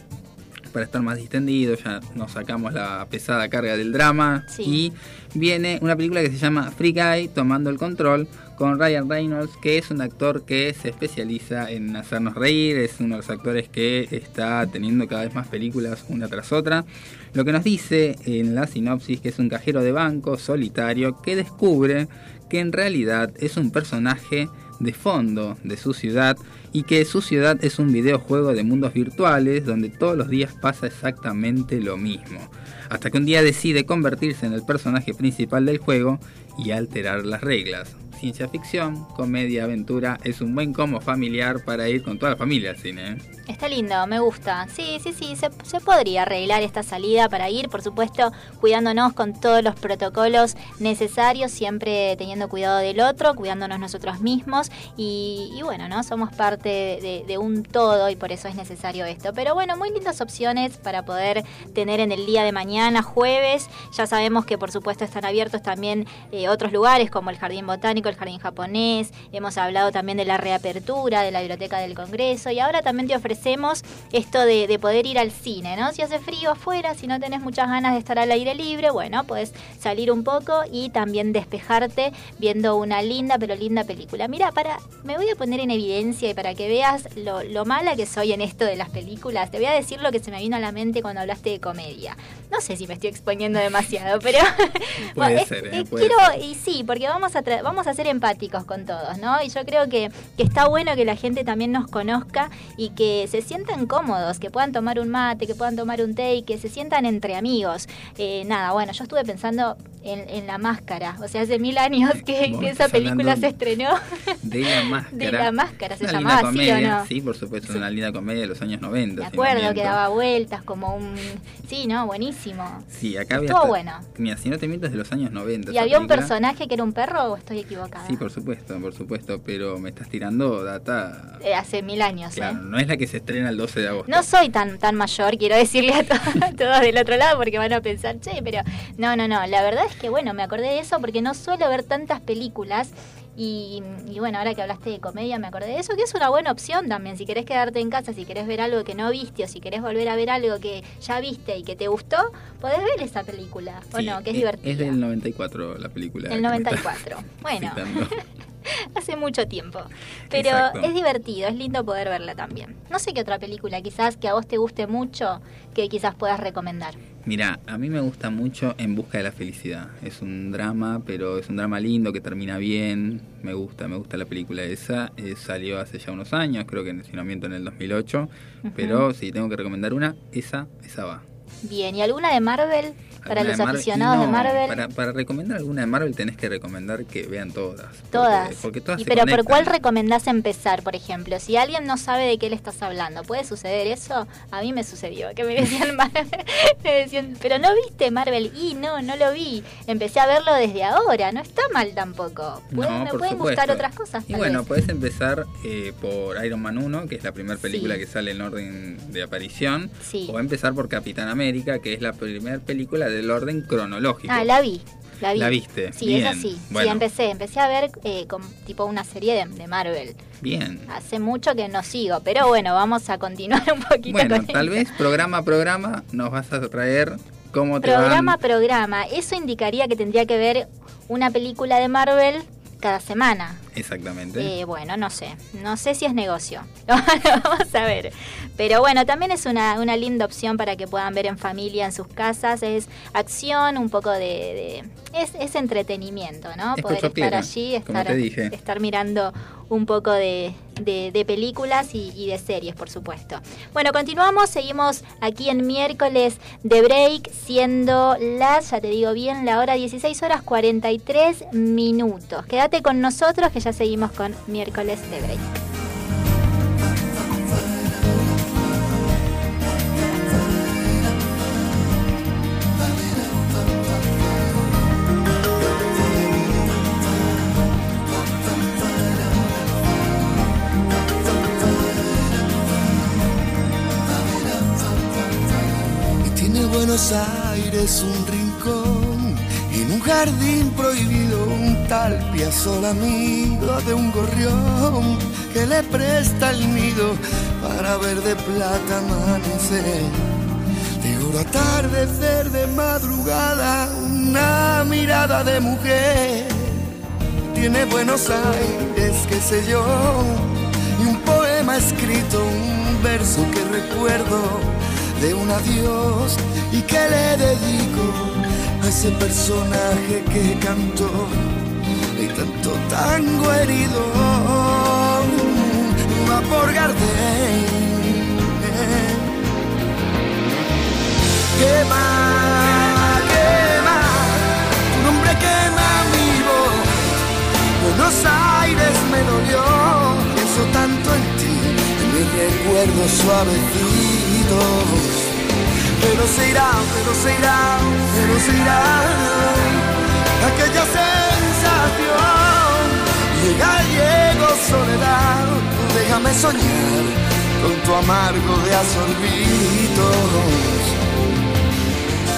Para estar más distendido, ya nos sacamos la pesada carga del drama. Sí. Y viene una película que se llama Free Guy, Tomando el Control, con Ryan Reynolds, que es un actor que se especializa en hacernos reír, es uno de los actores que está teniendo cada vez más películas una tras otra. Lo que nos dice en la sinopsis que es un cajero de banco solitario que descubre que en realidad es un personaje de fondo de su ciudad y que su ciudad es un videojuego de mundos virtuales donde todos los días pasa exactamente lo mismo. Hasta que un día decide convertirse en el personaje principal del juego y alterar las reglas. Ciencia ficción, comedia, aventura. Es un buen combo familiar para ir con toda la familia al cine. ¿eh? Está lindo, me gusta. Sí, sí, sí, se, podría arreglar esta salida para ir, por supuesto, cuidándonos con todos los protocolos necesarios, siempre teniendo cuidado del otro, cuidándonos nosotros mismos y, bueno, ¿no? Somos parte de, de un todo y por eso es necesario esto. Pero bueno, muy lindas opciones para poder tener en el día de mañana, jueves. Ya sabemos que por supuesto están abiertos también eh, otros lugares como el Jardín Botánico, el Jardín Japonés. Hemos hablado también de la reapertura de la Biblioteca del Congreso y ahora también te ofrecemos esto de, de poder ir al cine, ¿no? Si hace frío afuera, si no tenés muchas ganas de estar al aire libre, bueno, puedes salir un poco y también despejarte viendo una linda pero linda película. Mira, para, me voy a poner en evidencia y para que veas lo, lo mala que soy en esto de las películas, te voy a decir lo que se me vino a la mente cuando hablaste de comedia. No sé si me estoy exponiendo demasiado, pero Bueno, ser, ¿eh? quiero y sí, porque vamos a tra- vamos a ser empáticos con todos, ¿no? Y yo creo que, que está bueno que la gente también nos conozca y que se sientan cómodos, que puedan tomar un mate, que puedan tomar un té y que se sientan entre amigos. Eh, nada, bueno, yo estuve pensando en, en la máscara, o sea, hace mil años que, esa película se estrenó. De la máscara. De la máscara, se Una llamaba linda así, ¿o comedia, no? Sí, por supuesto, una linda comedia de los años 90. Me si no acuerdo que daba vueltas como un... Sí, ¿no? Buenísimo. Sí, acá había. Estuvo hasta- bueno. Mira, si no te miento, es de los años 90. ¿Y había un personaje que era un perro o estoy Sí, por supuesto, por supuesto, pero me estás tirando data. Eh, hace mil años, Claro, ¿eh? no es la que se estrena el 12 de agosto. No soy tan tan mayor, quiero decirle a, to- a todos del otro lado porque van a pensar, che, pero no, no, no, la verdad es que bueno, me acordé de eso porque no suelo ver tantas películas y, y bueno, ahora que hablaste de comedia me acordé de eso, que es una buena opción también, si querés quedarte en casa, si querés ver algo que no viste o si querés volver a ver algo que ya viste y que te gustó, podés ver esa película, ¿o Sí, no? Que es, es, divertida. es del 94 la película. El que me 94. estás Bueno. hace mucho tiempo. Pero Exacto. es divertido, es lindo poder verla también. No sé qué otra película quizás que a vos te guste mucho que quizás puedas recomendar. Mira, a mí me gusta mucho En Busca de la Felicidad. Es un drama, pero es un drama lindo que termina bien. Me gusta, me gusta la película esa. Eh, salió hace ya unos años, creo que en si no miento en el 2008. Pero si tengo que recomendar una, esa, esa va. Bien, ¿y alguna de Marvel? Para ¿Alguna los de aficionados de Marvel. Para, para recomendar alguna de Marvel tenés que recomendar que vean todas. Todas. Porque, todas Y se pero ¿por cuál recomendás empezar, por ejemplo? Si alguien no sabe de qué le estás hablando, ¿puede suceder eso? A mí me sucedió, que me decían, Marvel, me decían, pero no viste Marvel y no, no lo vi. Empecé a verlo desde ahora, no está mal tampoco. Pueden, No, pueden gustar otras cosas. Y bueno, puedes empezar eh, por Iron Man 1, que es la primera película Sí. que sale en orden de aparición. Sí. O empezar por Capitán América, que es la primera película del orden cronológico. Ah, la vi. La, vi. ¿La viste? Sí, Bien. esa sí. Sí, Bueno. empecé. Empecé a ver eh, con, tipo una serie de, de Marvel. Bien. Hace mucho que no sigo, pero bueno, vamos a continuar un poquito Bueno, con tal vez programa a programa nos vas a traer cómo te Programa a programa. Eso indicaría que tendría que ver una película de Marvel cada semana. Exactamente. Eh, bueno, no sé. No sé si es negocio. Vamos a ver. Pero bueno, también es una, una linda opción para que puedan ver en familia, en sus casas. Es acción, un poco de... de- es, es entretenimiento, ¿no? Es Poder estar allí, como estar, te dije. estar mirando un poco de, de- películas y, y de series, por supuesto. Bueno, continuamos, seguimos aquí en miércoles de break, siendo las, ya te digo bien, la hora 16 horas 43 minutos. Quédate con nosotros que ya seguimos con miércoles de break. Buenos Aires un rincón en un jardín prohibido un tal Piazzolla amigo de un gorrión que le presta el nido para ver de plata amanecer. De oro atardecer de madrugada, una mirada de mujer. Tiene Buenos Aires, qué sé yo, y un poema escrito, un verso que recuerdo de un adiós y que le dedico a ese personaje que cantó y tanto tango herido. Va por Gardel. Quema quema tu nombre quema mi voz Buenos Aires me dolió. Pienso tanto en ti en mi recuerdo suave. suavecito. Pero se irá, pero se irá, pero se irá aquella sensación. Llega, llego, soledad, déjame soñar con tu amargo de asorbitos.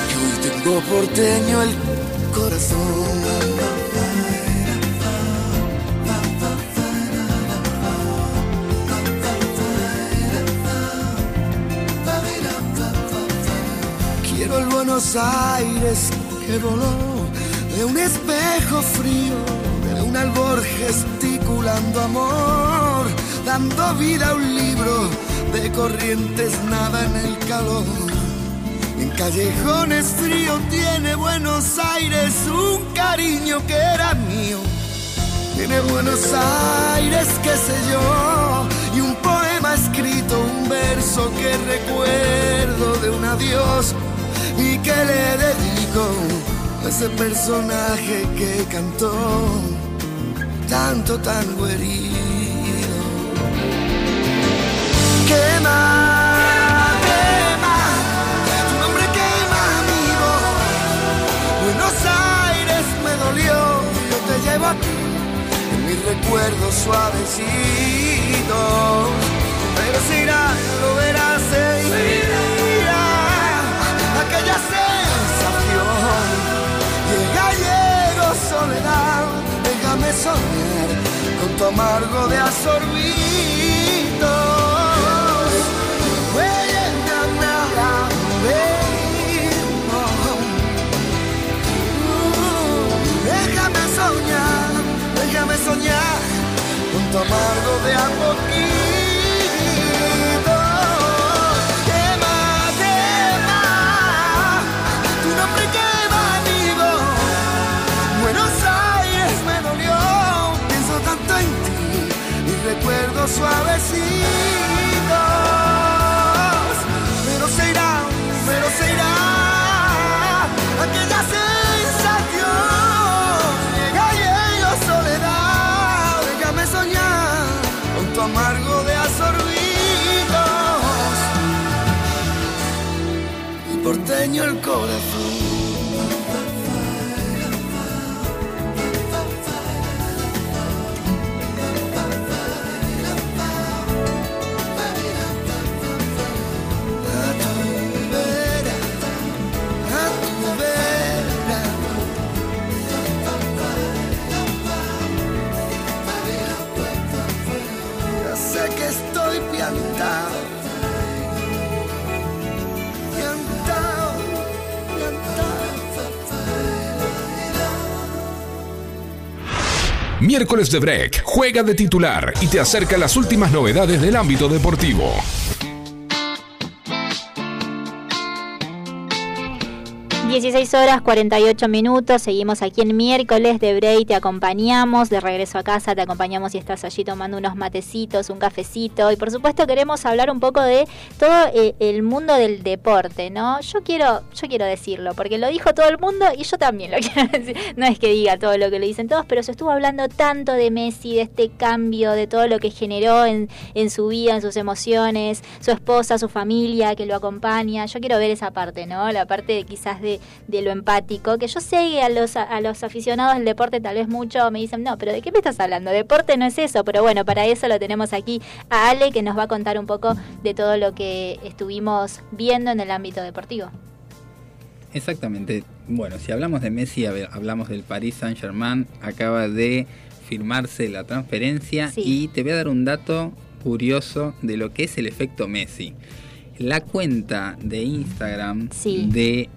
Que hoy tengo porteño el corazón. Buenos Aires que voló de un espejo frío, de un albor gesticulando amor, dando vida a un libro de corrientes nada en el calor. En callejones frío tiene Buenos Aires un cariño que era mío. Tiene Buenos Aires, qué sé yo, y un poema escrito, un verso que recuerdo de un adiós y que le dedico a ese personaje que cantó tanto tango herido. Quema, quema, tu nombre quema mi voz. Buenos Aires me dolió, yo te llevo aquí en mis recuerdos suavecitos. Pero se irá, lo verás, se soñar con tu amargo de asorbitos. Huele, na, na, na, ven, oh. Uh, Déjame soñar, déjame soñar con tu amargo de a. suavecitos. Pero se irá, pero se irá aquella sensación. Llega, llega soledad, déjame soñar con tu amargo de asorbitos. Y porteño el corazón. Miércoles de Break juega de titular y te acerca las últimas novedades del ámbito deportivo. 16 horas 48 minutos, seguimos aquí en miércoles de Break, te acompañamos de regreso a casa, te acompañamos si estás allí tomando unos matecitos, un cafecito y por supuesto queremos hablar un poco de todo eh, el mundo del deporte, ¿no? Yo quiero, yo quiero decirlo, porque lo dijo todo el mundo y yo también lo quiero decir. No es que diga todo lo que lo dicen todos, pero se estuvo hablando tanto de Messi, de este cambio, de todo lo que generó en, en su vida, en sus emociones, su esposa, su familia que lo acompaña. Yo quiero ver esa parte, ¿no? La parte quizás de, de lo empático, que yo sé que a los, a los aficionados del deporte tal vez mucho me dicen, no, pero ¿de qué me estás hablando? Deporte no es eso, pero bueno, para eso lo tenemos aquí a Ale que nos va a contar un poco de todo lo que estuvimos viendo en el ámbito deportivo. Exactamente. Bueno, si hablamos de Messi, hab- hablamos del Paris Saint Germain. Acaba de firmarse la transferencia Sí. y te voy a dar un dato curioso de lo que es el efecto Messi. La cuenta de Instagram Sí. de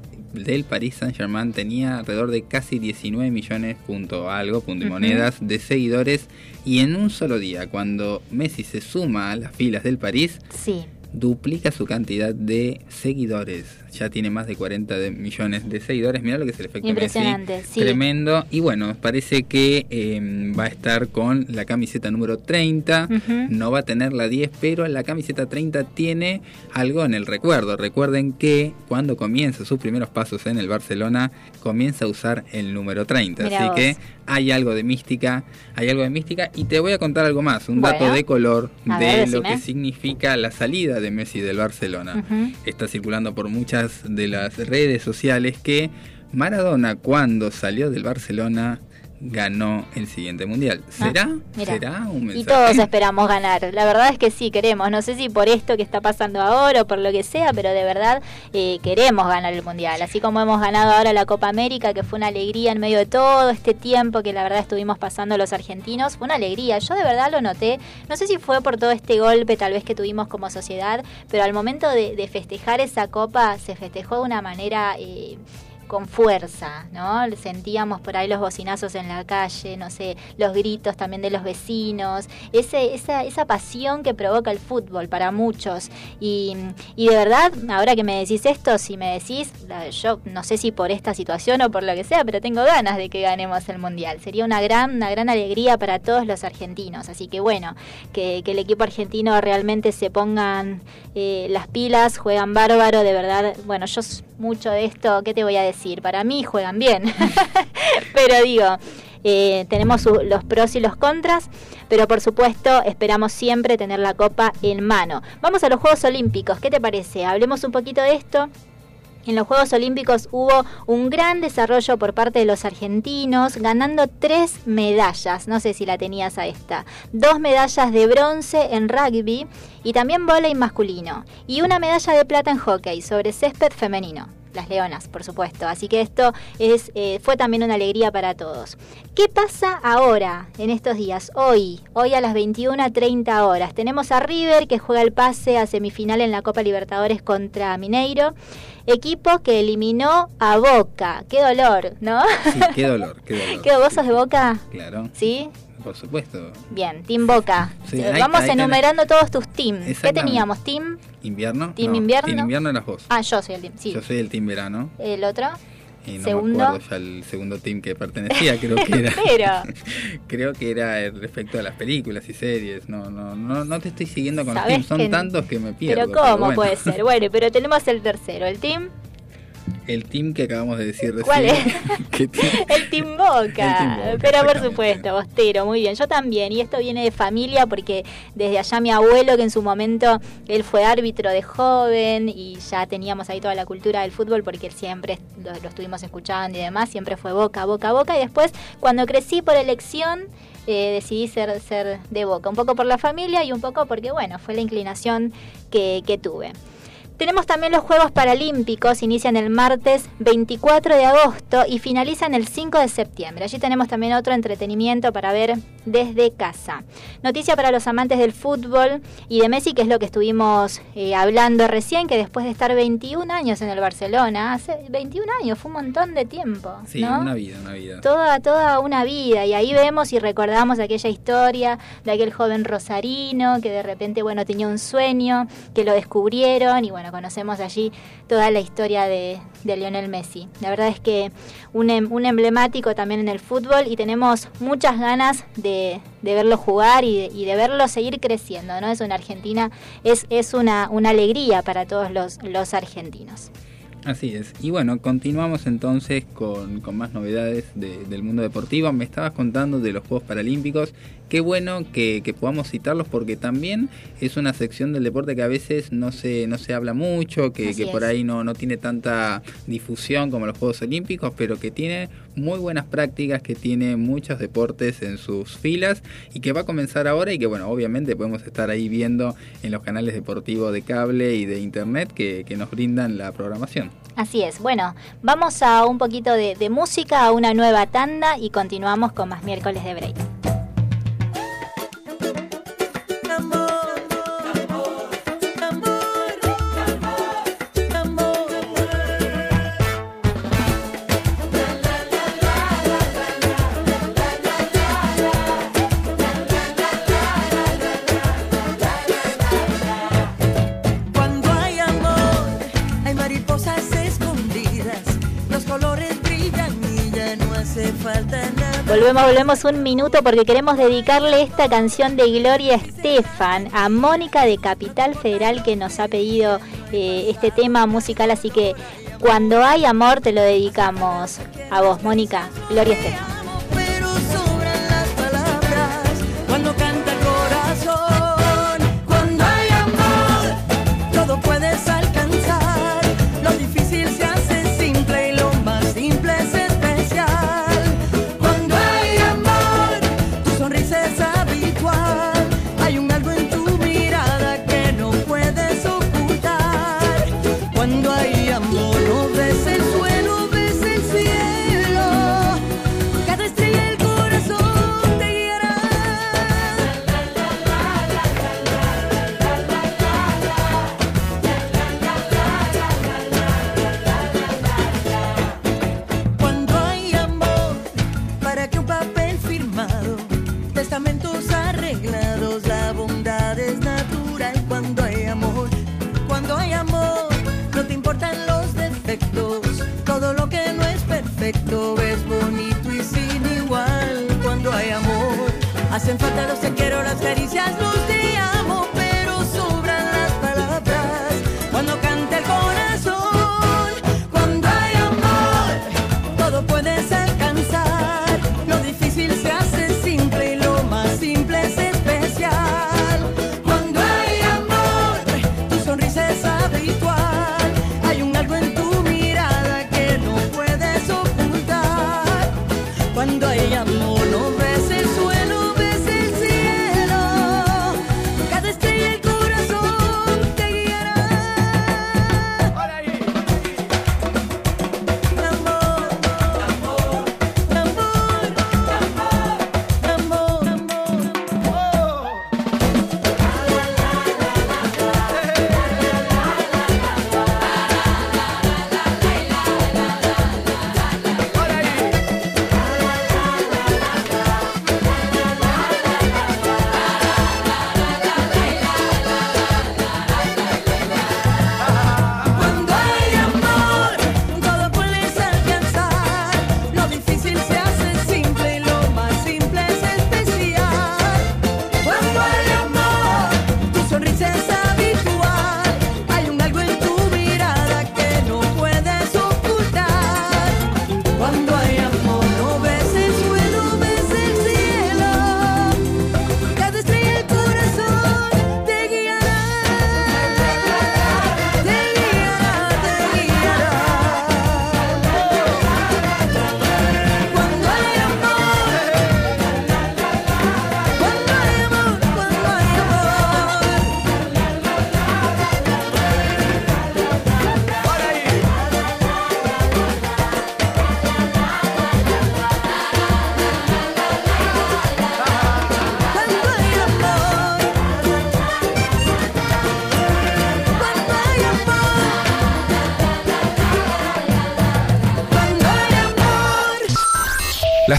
del Paris Saint Germain tenía alrededor de casi 19 millones punto algo, punto y monedas de seguidores y en un solo día cuando Messi se suma a las filas del París Sí. duplica su cantidad de seguidores. Ya tiene más de 40 de- millones de seguidores. Mira lo que es el efecto Impresionante, Messi. sí. Tremendo. Y bueno, parece que eh, va a estar con la camiseta número 30. Ujú. No va a tener la 10, pero la camiseta 30 tiene algo en el recuerdo. Recuerden que cuando comienza sus primeros pasos en el Barcelona, comienza a usar el número 30. Mirá Así vos. que hay algo de mística, hay algo de mística y te voy a contar algo más, un dato de color A de ver, lo que significa la salida de Messi del Barcelona. Está circulando por muchas de las redes sociales que Maradona cuando salió del Barcelona ganó el siguiente mundial. ¿Será? Ah, mira. ¿Será un mensaje? Y todos esperamos ganar. La verdad es que sí, queremos. No sé si por esto que está pasando ahora o por lo que sea, pero de verdad eh, queremos ganar el Mundial. Así como hemos ganado ahora la Copa América, que fue una alegría en medio de todo este tiempo que la verdad estuvimos pasando los argentinos. Fue una alegría. Yo de verdad lo noté. No sé si fue por todo este golpe tal vez que tuvimos como sociedad, pero al momento de, de festejar esa Copa se festejó de una manera... eh, con fuerza, ¿no? Sentíamos por ahí los bocinazos en la calle, no sé, los gritos también de los vecinos, ese, esa, esa pasión que provoca el fútbol para muchos. Y, y de verdad, ahora que me decís esto, si me decís, yo no sé si por esta situación o por lo que sea, pero tengo ganas de que ganemos el Mundial. Sería una gran, una gran alegría para todos los argentinos. Así que bueno, que, el equipo argentino realmente se pongan eh, las pilas, juegan bárbaro, de verdad. Bueno, yo mucho de esto, ¿qué te voy a decir? Para mí juegan bien. pero digo, eh, tenemos los pros y los contras, pero por supuesto esperamos siempre tener la copa en mano. Vamos a los Juegos Olímpicos, ¿qué te parece? Hablemos un poquito de esto. En los Juegos Olímpicos hubo un gran desarrollo por parte de los argentinos, ganando tres medallas. No sé si la tenías a esta. Dos medallas de bronce en rugby y también vóley masculino. Y una medalla de plata en hockey sobre césped femenino. Las leonas, por supuesto. Así que esto es, eh, fue también una alegría para todos. ¿Qué pasa ahora, en estos días? Hoy, hoy a las 21.30 horas. Tenemos a River que juega el pase a semifinal en la Copa Libertadores contra Mineiro. Equipo que eliminó a Boca. Qué dolor, ¿no? Sí, qué dolor, qué dolor. ¿Qué vos sos de Boca? Claro, ¿Sí? Por supuesto. Bien, Team Boca. Sí, Eh, Vamos enumerando todos tus teams. ¿Qué teníamos? ¿Team? ¿Invierno? ¿Team No, invierno? Team invierno eras vos. Ah, yo soy el team. Sí. Yo soy el team verano. ¿El otro? Y no Segundo. me acuerdo ya el segundo team que pertenecía, creo que era. Pero, creo que era respecto a las películas y series. No, no, no, no te estoy siguiendo con los ¿Sabés teams. Son que- tantos que me pierdo. pero ¿cómo bueno. puede ser? Bueno, pero tenemos el tercero. ¿El team? El team que acabamos de decir recién. ¿Cuál es? El Team Boca. El Team Boca, Pero por supuesto, Bostero, muy bien. Yo también. Y esto viene de familia porque desde allá mi abuelo, que en su momento él fue árbitro de joven y ya teníamos ahí toda la cultura del fútbol porque él siempre lo, lo estuvimos escuchando y demás, siempre fue Boca, Boca, Boca. Y después, cuando crecí por elección, eh, decidí ser, ser de Boca. Un poco por la familia y un poco porque, bueno, fue la inclinación que, que tuve. Tenemos también los Juegos Paralímpicos, inician el martes 24 de agosto y finalizan el 5 de septiembre. Allí tenemos también otro entretenimiento para ver desde casa. Noticia para los amantes del fútbol y de Messi, que es lo que estuvimos eh, hablando recién, que después de estar 21 años en el Barcelona, hace 21 años, fue un montón de tiempo. Sí, ¿no? una vida, una vida. toda, toda una vida. Y ahí vemos y recordamos aquella historia de aquel joven rosarino que de repente, bueno, tenía un sueño, que lo descubrieron y bueno, conocemos allí toda la historia de, Lionel Messi. La verdad es que un, em- un emblemático también en el fútbol y tenemos muchas ganas de, verlo jugar y de, verlo seguir creciendo, ¿no? Es una Argentina, es, es una, una alegría para todos los, los argentinos. Así es. Y bueno, continuamos entonces con, con más novedades de- del mundo deportivo. Me estabas contando de los Juegos Paralímpicos. Qué bueno que, que podamos citarlos porque también es una sección del deporte que a veces no se, no se habla mucho, que, que por ahí no, no tiene tanta difusión como los Juegos Olímpicos, pero que tiene muy buenas prácticas, que tiene muchos deportes en sus filas y que va a comenzar ahora y que bueno, obviamente podemos estar ahí viendo en los canales deportivos de cable y de internet que, que nos brindan la programación. Así es. Bueno, vamos a un poquito de, de música, a una nueva tanda y continuamos con más miércoles de break. Volvemos, volvemos un minuto porque queremos dedicarle esta canción de Gloria Estefan a Mónica de Capital Federal que nos ha pedido eh, este tema musical, así que cuando hay amor te lo dedicamos a vos, Mónica, Gloria Estefan.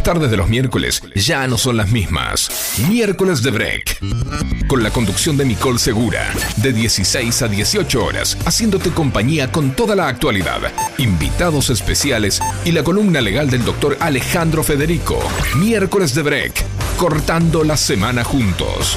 Tardes de los miércoles ya no son las mismas. Miércoles de Break. Con la conducción de Nicole Segura. De 16 a 18 horas. Haciéndote compañía con toda la actualidad. Invitados especiales y la columna legal del doctor Alejandro Federico. Miércoles de Break. Cortando la semana juntos.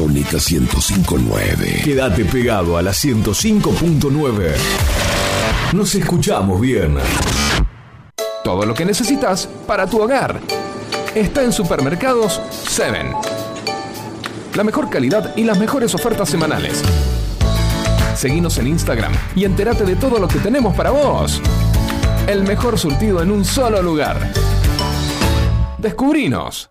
Sónica 1059. Quédate pegado a la 105.9. Nos escuchamos bien. Todo lo que necesitas para tu hogar. Está en Supermercados 7. La mejor calidad y las mejores ofertas semanales. Seguinos en Instagram y entérate de todo lo que tenemos para vos. El mejor surtido en un solo lugar. Descubrinos.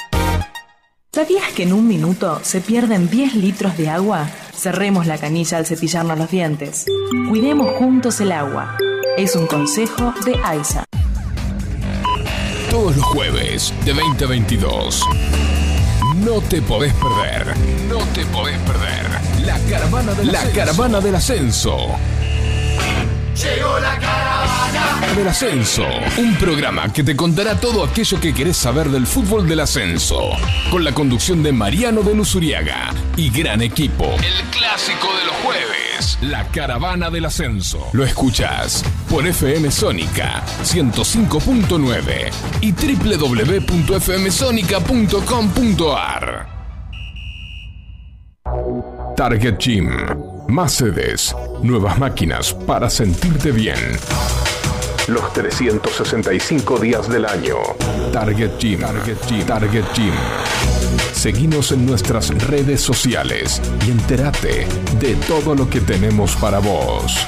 ¿Sabías que en un minuto se pierden 10 litros de agua? Cerremos la canilla al cepillarnos los dientes. Cuidemos juntos el agua. Es un consejo de AISA. Todos los jueves de 2022. No te podés perder. No te podés perder. La caravana del, la caravana del ascenso. Llegó la caravana. Del ascenso. Un programa que te contará todo aquello que querés saber del fútbol del ascenso. Con la conducción de Mariano de Luzuriaga y gran equipo. El clásico de los jueves. La caravana del ascenso. Lo escuchas por FM Sónica 105.9 y www.fmsonica.com.ar. Target Gym. Más sedes, nuevas máquinas para sentirte bien. los 365 días del año. Target Gym. Target Gym. Target Gym. Seguinos en nuestras redes sociales y entérate de todo lo que tenemos para vos.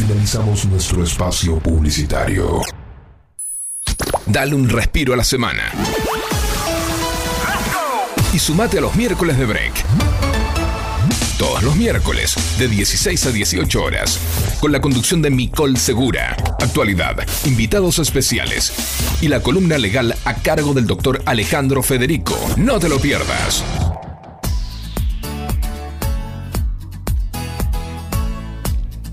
Finalizamos nuestro espacio publicitario. Dale un respiro a la semana. Y sumate a los miércoles de break. Todos los miércoles, de 16 a 18 horas, con la conducción de Micol Segura, actualidad, invitados especiales y la columna legal a cargo del doctor Alejandro Federico. No te lo pierdas.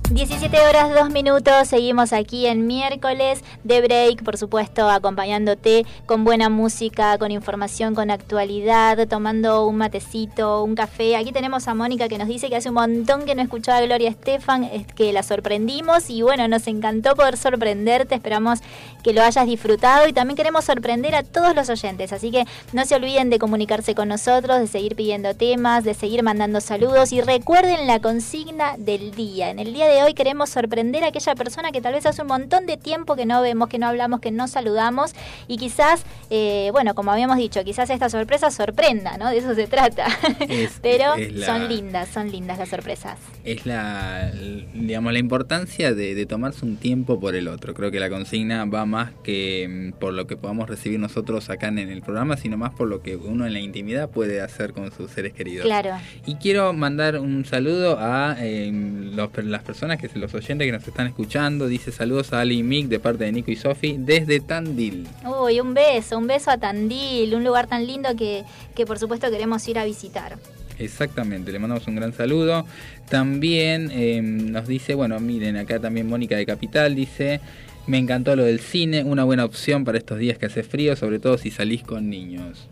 17 horas 2 minutos, seguimos aquí en miércoles de break, por supuesto, acompañándote con buena música, con información, con actualidad, tomando un matecito, un café. Aquí tenemos a Mónica que nos dice que hace un montón que no escuchaba a Gloria Estefan, es que la sorprendimos y bueno, nos encantó poder sorprenderte, esperamos que lo hayas disfrutado y también queremos sorprender a todos los oyentes, así que no se olviden de comunicarse con nosotros, de seguir pidiendo temas, de seguir mandando saludos y recuerden la consigna del día. En el día de hoy queremos sorprender a aquella persona que tal vez hace un montón de tiempo que no vemos, que no hablamos, que no saludamos y quizás, eh, bueno, como habíamos dicho, quizás esta sorpresa sorprenda, ¿no? De eso se trata. Es- Pero es la- son lindas, son lindas las sorpresas. Es la, digamos, la importancia de, de tomarse un tiempo por el otro. Creo que la consigna va más que mm, por lo que podamos recibir nosotros acá en el programa, sino más por lo que uno en la intimidad puede hacer con sus seres queridos. Claro. Y quiero mandar un saludo a eh, los- las personas, que los oyentes que nos están escuchando. Dice saludos a Ali y Mick de parte de Nico y Sofi desde Tandil. Uy, un beso, un beso a Tandil, un lugar tan lindo que, que por supuesto queremos ir a visitar. Exactamente, le mandamos un gran saludo. También eh, nos dice, bueno, miren, acá también Mónica de Capital dice, me encantó lo del cine, una buena opción para estos días que hace frío, sobre todo si salís con niños.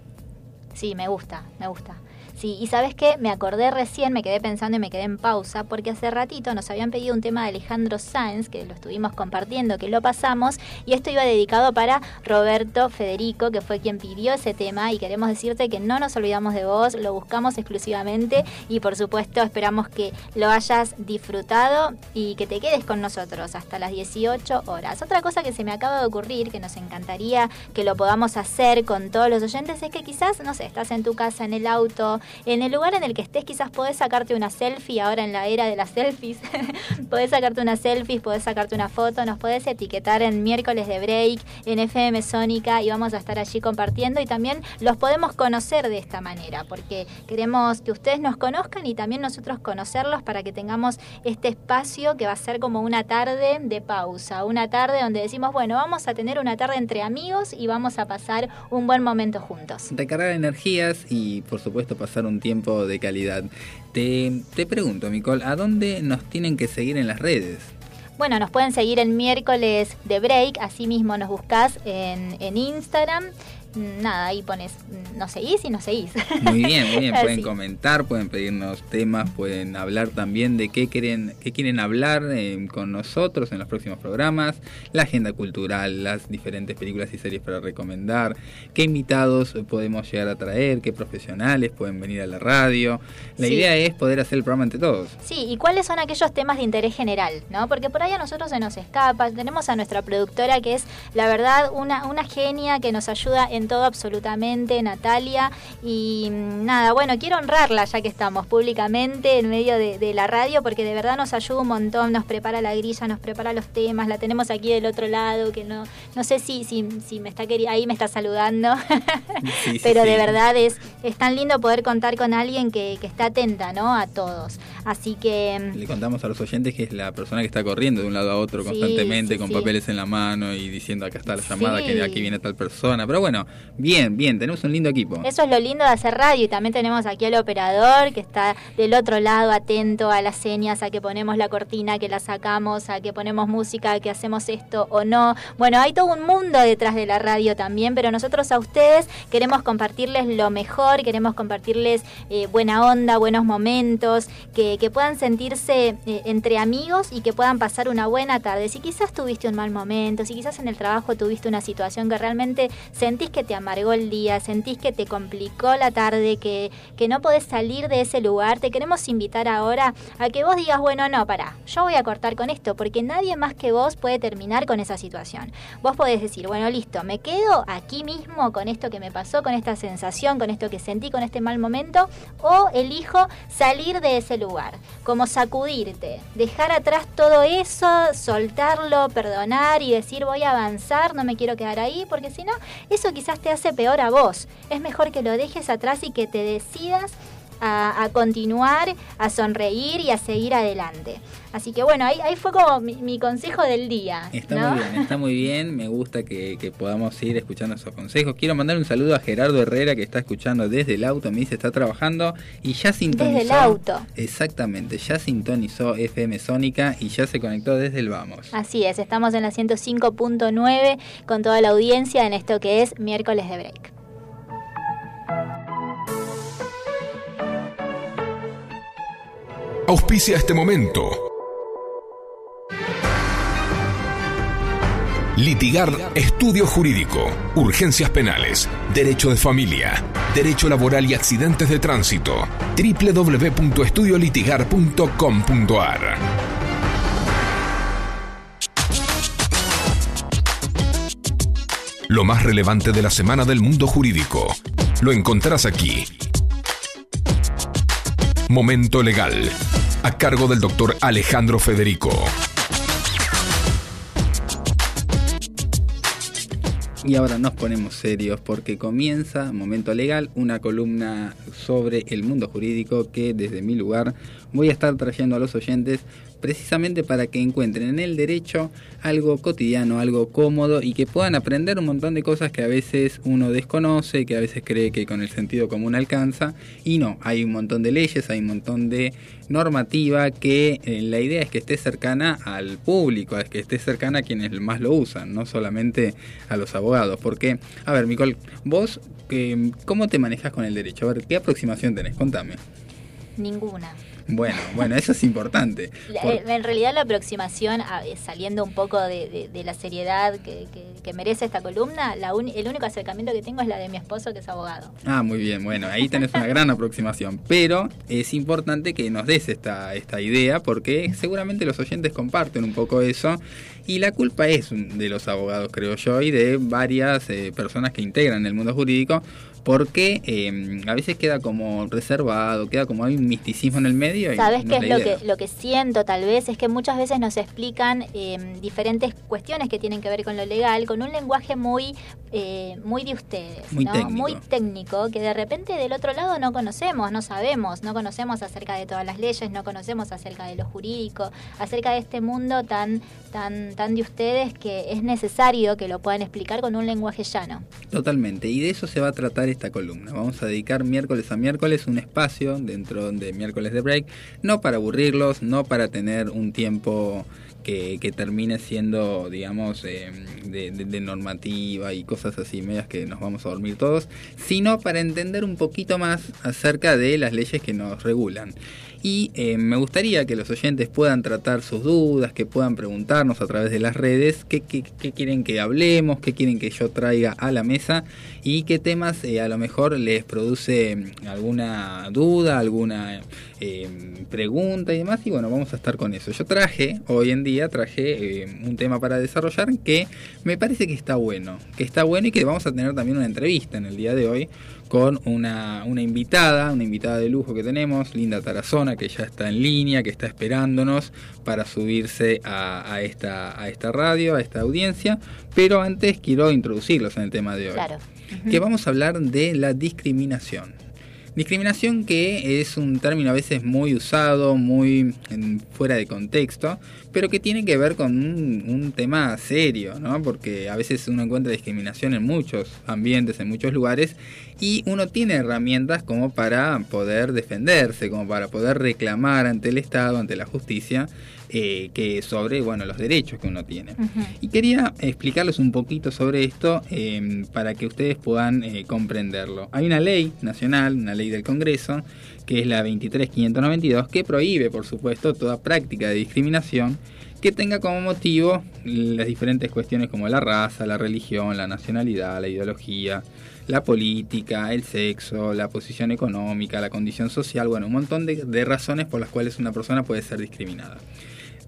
Sí, me gusta, me gusta. Sí, y sabes qué, me acordé recién, me quedé pensando y me quedé en pausa, porque hace ratito nos habían pedido un tema de Alejandro Sáenz, que lo estuvimos compartiendo, que lo pasamos, y esto iba dedicado para Roberto Federico, que fue quien pidió ese tema, y queremos decirte que no nos olvidamos de vos, lo buscamos exclusivamente, y por supuesto esperamos que lo hayas disfrutado y que te quedes con nosotros hasta las 18 horas. Otra cosa que se me acaba de ocurrir, que nos encantaría que lo podamos hacer con todos los oyentes, es que quizás, no sé, estás en tu casa, en el auto, en el lugar en el que estés, quizás podés sacarte una selfie, ahora en la era de las selfies, podés sacarte una selfie, podés sacarte una foto, nos podés etiquetar en miércoles de break, en FM Sónica y vamos a estar allí compartiendo y también los podemos conocer de esta manera, porque queremos que ustedes nos conozcan y también nosotros conocerlos para que tengamos este espacio que va a ser como una tarde de pausa, una tarde donde decimos, bueno, vamos a tener una tarde entre amigos y vamos a pasar un buen momento juntos. Recargar energías y por supuesto pasar un tiempo de calidad. Te, te pregunto, Nicole, ¿a dónde nos tienen que seguir en las redes? Bueno, nos pueden seguir el miércoles de break, así mismo nos buscás en, en Instagram. Nada, ahí pones, nos seguís y nos seguís. Muy bien, muy bien. Pueden comentar, pueden pedirnos temas, pueden hablar también de qué quieren, qué quieren hablar eh, con nosotros en los próximos programas, la agenda cultural, las diferentes películas y series para recomendar, qué invitados podemos llegar a traer, qué profesionales pueden venir a la radio. La Sí. idea es poder hacer el programa entre todos. Sí, y cuáles son aquellos temas de interés general, ¿no? Porque por ahí a nosotros se nos escapa. Tenemos a nuestra productora que es, la verdad, una, una genia que nos ayuda en todo absolutamente, Natalia. Y mm, nada, bueno, quiero honrarla ya que estamos públicamente en medio de, de la radio, porque de verdad nos ayuda un montón, nos prepara la grilla, nos prepara los temas, la tenemos aquí del otro lado, que no, no sé si, si, si me está queri- ahí me está saludando. Sí, Pero sí. de verdad es, es tan lindo poder contar con alguien que, que está atenta ¿no? a todos. Así que Le contamos a los oyentes que es la persona que está corriendo de un lado a otro Sí, constantemente con papeles en la mano y diciendo acá está la llamada, que aquí viene tal persona. Pero bueno, bien, bien, tenemos un lindo equipo. Eso es lo lindo de hacer radio y también tenemos aquí al operador que está del otro lado atento a las señas, a que ponemos la cortina, que la sacamos, a que ponemos música, a que hacemos esto o no. Bueno, hay todo un mundo detrás de la radio también, pero nosotros a ustedes queremos compartirles lo mejor, queremos compartirles eh, buena onda, buenos momentos, que, que puedan sentirse eh, entre amigos y que puedan pasar una buena tarde. Si quizás tuviste un mal momento, si quizás en el trabajo tuviste una situación que realmente sentís que te amargó el día, sentís que te complicó la tarde, que, que no podés salir de ese lugar, te queremos invitar ahora a que vos digas, bueno, no, pará, yo voy a cortar con esto, porque nadie más que vos puede terminar con esa situación. Vos podés decir, bueno, listo, me quedo aquí mismo con esto que me pasó, con esta sensación, con esto que sentí, con este mal momento, o elijo salir de ese lugar, como sacudirte, dejar atrás todo eso, soltarlo, perdonar y decir voy a avanzar, no me quiero quedar ahí, porque si no, eso quizás te hace peor a vos. Es mejor que lo dejes atrás y que te decidas a, a continuar, a sonreír y a seguir adelante. Así que bueno, ahí, ahí fue como mi, mi consejo del día. Está ¿no? muy bien, está muy bien. Me gusta que, que podamos ir escuchando esos consejos. Quiero mandar un saludo a Gerardo Herrera que está escuchando desde el auto. Me dice está trabajando y ya sintonizó. Desde el auto. Exactamente, ya sintonizó FM Sónica y ya se conectó desde el Vamos. Así es, estamos en la 105.9 con toda la audiencia en esto que es miércoles de break. Auspicia este momento. Litigar Estudio Jurídico, Urgencias Penales, Derecho de Familia, Derecho Laboral y Accidentes de Tránsito. www.estudiolitigar.com.ar Lo más relevante de la semana del mundo jurídico. Lo encontrarás aquí. Momento Legal. A cargo del doctor Alejandro Federico. Y ahora nos ponemos serios porque comienza Momento Legal, una columna sobre el mundo jurídico que desde mi lugar voy a estar trayendo a los oyentes precisamente para que encuentren en el derecho algo cotidiano, algo cómodo y que puedan aprender un montón de cosas que a veces uno desconoce, que a veces cree que con el sentido común alcanza y no, hay un montón de leyes, hay un montón de normativa que eh, la idea es que esté cercana al público, es que esté cercana a quienes más lo usan, no solamente a los abogados. Porque, a ver, Nicole, vos, eh, ¿cómo te manejas con el derecho? A ver, ¿qué aproximación tenés? Contame. Ninguna. Bueno, bueno, eso es importante. La- Por- En realidad la aproximación, eh, saliendo un poco de, de- de la seriedad que, que- que merece esta columna, la uni- el único acercamiento que tengo es la de mi esposo, que es abogado. Ah, muy bien, bueno, ahí tenés una gran aproximación, pero es importante que nos des esta, esta idea porque seguramente los oyentes comparten un poco eso y la culpa es de los abogados, creo yo, y de varias eh, personas que integran el mundo jurídico porque eh, a veces queda como reservado, queda como hay un misticismo en el medio. y ¿Sabes no qué es lo idea. que, lo que siento tal vez? Es que muchas veces nos explican eh, diferentes cuestiones que tienen que ver con lo legal con un lenguaje muy, eh, muy de ustedes, Muy ¿no? técnico. muy técnico, que de repente del otro lado no conocemos, no sabemos, no conocemos acerca de todas las leyes, no conocemos acerca de lo jurídico, acerca de este mundo tan, tan, tan de ustedes que es necesario que lo puedan explicar con un lenguaje llano. Totalmente, y de eso se va a tratar esta columna. Vamos a dedicar miércoles a miércoles un espacio dentro de miércoles de break, no para aburrirlos, no para tener un tiempo que, termine siendo, digamos, eh, de, normativa y cosas así, medias que nos vamos a dormir todos, sino para entender un poquito más acerca de las leyes que nos regulan. Y eh, me gustaría que los oyentes puedan tratar sus dudas, que puedan preguntarnos a través de las redes qué, quieren que hablemos, qué quieren que yo traiga a la mesa y qué temas eh, a lo mejor les produce mm, alguna duda, alguna pregunta y demás. Y bueno, vamos a estar con eso. Yo traje, hoy en día, traje eh, un tema para desarrollar que me parece que está bueno, que está bueno y que vamos a tener también una entrevista en el día de hoy con una, una invitada, una invitada de lujo que tenemos, Linda Tarazona, que ya está en línea, que está esperándonos para subirse a, a esta, a esta radio, a esta audiencia. Pero antes quiero introducirlos en el tema de hoy. Claro. Que vamos a hablar de la discriminación. Discriminación que es un término a veces muy usado, muy en- fuera de contexto, pero que tiene que ver con un, un tema serio, ¿no? Porque a veces uno encuentra discriminación en muchos ambientes, en muchos lugares, y uno tiene herramientas como para poder defenderse, como para poder reclamar ante el Estado, ante la justicia, eh, que sobre bueno los derechos que uno tiene. Y quería explicarles un poquito sobre esto eh, para que ustedes puedan eh, comprenderlo. Hay una ley nacional, una ley del Congreso, que es la 23592, que prohíbe, por supuesto, toda práctica de discriminación que tenga como motivo las diferentes cuestiones como la raza, la religión, la nacionalidad, la ideología, la política, el sexo, la posición económica, la condición social, bueno, un montón de, de razones por las cuales una persona puede ser discriminada.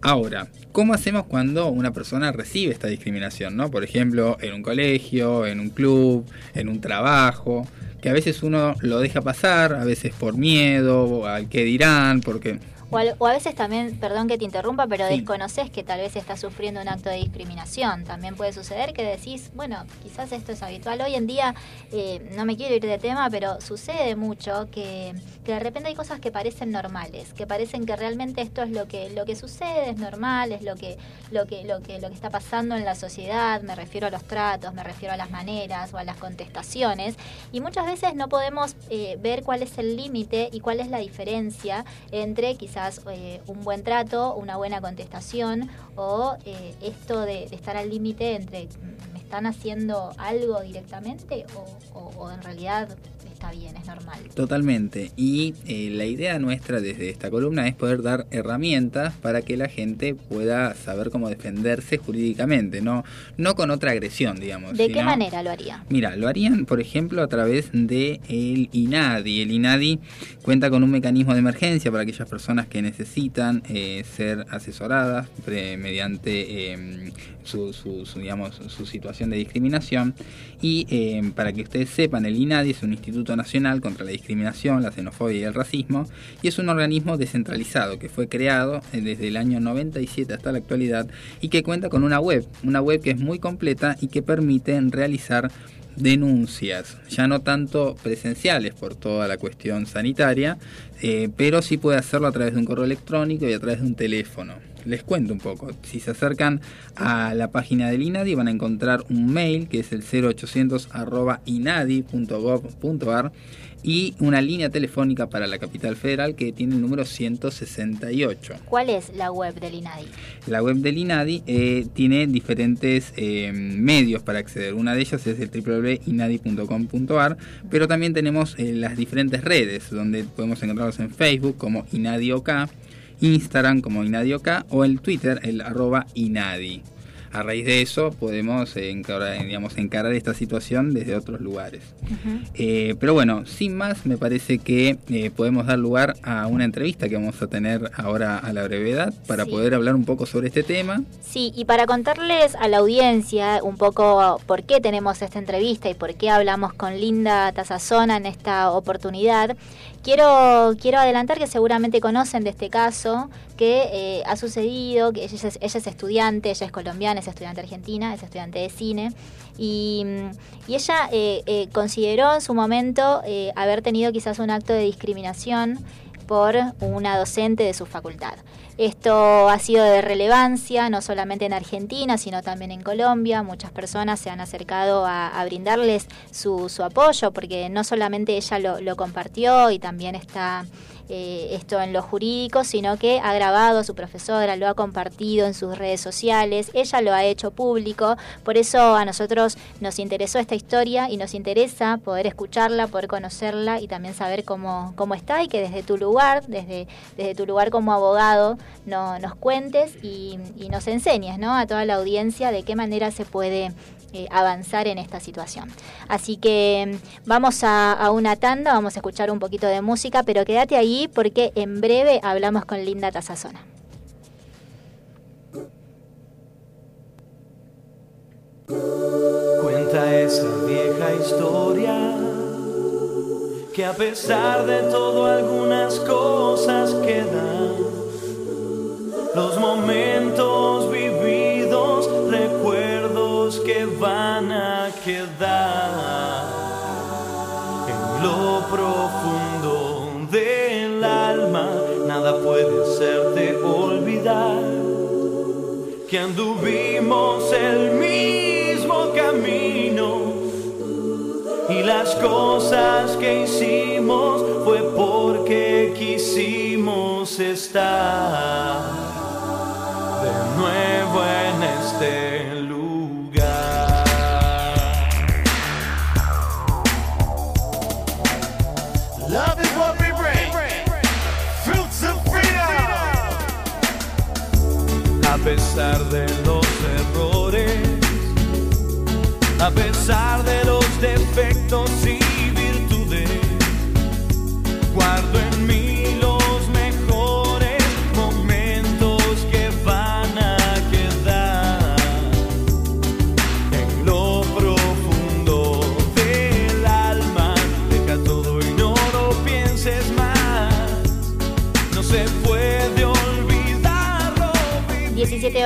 Ahora, ¿cómo hacemos cuando una persona recibe esta discriminación? ¿no? Por ejemplo, en un colegio, en un club, en un trabajo, que a veces uno lo deja pasar, a veces por miedo, al que dirán, porque O, al- o a veces también, perdón que te interrumpa, pero Sí. desconoces que tal vez estás sufriendo un acto de discriminación. También puede suceder que decís, bueno, quizás esto es habitual. Hoy en día, eh, no me quiero ir de tema, pero sucede mucho que, que de repente hay cosas que parecen normales, que parecen que realmente esto es lo que, lo que sucede, es normal, es lo que, lo, que, lo, que, lo que está pasando en la sociedad. Me refiero a los tratos, me refiero a las maneras o a las contestaciones. Y muchas veces no podemos eh, ver cuál es el límite y cuál es la diferencia entre quizás eh, un buen trato, una buena contestación o eh, esto de, estar al límite entre mm, me están haciendo algo directamente o en realidad está bien, es normal. Totalmente. Y eh, la idea nuestra desde esta columna es poder dar herramientas para que la gente pueda saber cómo defenderse jurídicamente, no, no con otra agresión, digamos. ¿De qué manera lo haría? Mira, lo harían, por ejemplo, a través de el INADI. El INADI cuenta con un mecanismo de emergencia para aquellas personas que necesitan eh, ser asesoradas pre- mediante eh, su, su- su, digamos, su situación de discriminación. Y eh, para que ustedes sepan, el INADI es un Instituto Nacional contra la Discriminación, la Xenofobia y el Racismo, y es un organismo descentralizado que fue creado eh, desde el año 97 hasta la actualidad y que cuenta con una web, una web que es muy completa y que permite realizar denuncias, ya no tanto presenciales por toda la cuestión sanitaria, eh, pero sí puede hacerlo a través de un correo electrónico y a través de un teléfono. Les cuento un poco, si se acercan a la página del INADI van a encontrar un mail que es el 0800 arroba inadi.gov.ar y una línea telefónica para la capital federal que tiene el número 168. ¿Cuál es la web del INADI? La web del INADI eh, tiene diferentes eh, medios para acceder. Una de ellas es el www.inadi.com.ar, pero también tenemos eh, las diferentes redes donde podemos encontrarlos en Facebook como INADIOK, Instagram como INADIOK o el Twitter el arroba INADI. A raíz de eso podemos encarar, digamos, encarar esta situación desde otros lugares. Eh, pero bueno, sin más, me parece que eh, podemos dar lugar a una entrevista que vamos a tener ahora a la brevedad para Sí. poder hablar un poco sobre este tema. Sí, y para contarles a la audiencia un poco por qué tenemos esta entrevista y por qué hablamos con Linda Tazazona en esta oportunidad, quiero, quiero adelantar que seguramente conocen de este caso que eh, ha sucedido, que ella es, ella es estudiante, ella es colombiana, es estudiante argentina, es estudiante de cine, y, y ella eh, eh, consideró en su momento eh, haber tenido quizás un acto de discriminación por una docente de su facultad. Esto ha sido de relevancia no solamente en Argentina, sino también en Colombia. Muchas personas se han acercado a, brindarles su, su apoyo, porque no solamente ella lo compartió y también está eh, esto en lo jurídico, sino que ha grabado a su profesora, lo ha compartido en sus redes sociales, ella lo ha hecho público, por eso a nosotros nos interesó esta historia y nos interesa poder escucharla, poder conocerla y también saber cómo, cómo está y que desde tu lugar, desde, desde tu lugar como abogado, no, nos cuentes y, nos enseñes ¿no? a toda la audiencia de qué manera se puede eh, avanzar en esta situación. Así que mm, vamos a, a una tanda, vamos a escuchar un poquito de música, pero quédate ahí porque en breve hablamos con Linda Tazazona. Cuenta esa vieja historia que a pesar de todo algunas cosas quedan. Los momentos vividos, que van a quedar en lo profundo del alma. Nada puede hacerte olvidar que anduvimos el mismo camino y las cosas que hicimos fue porque quisimos estar de nuevo en este pesar de los errores, a pesar de los defectos y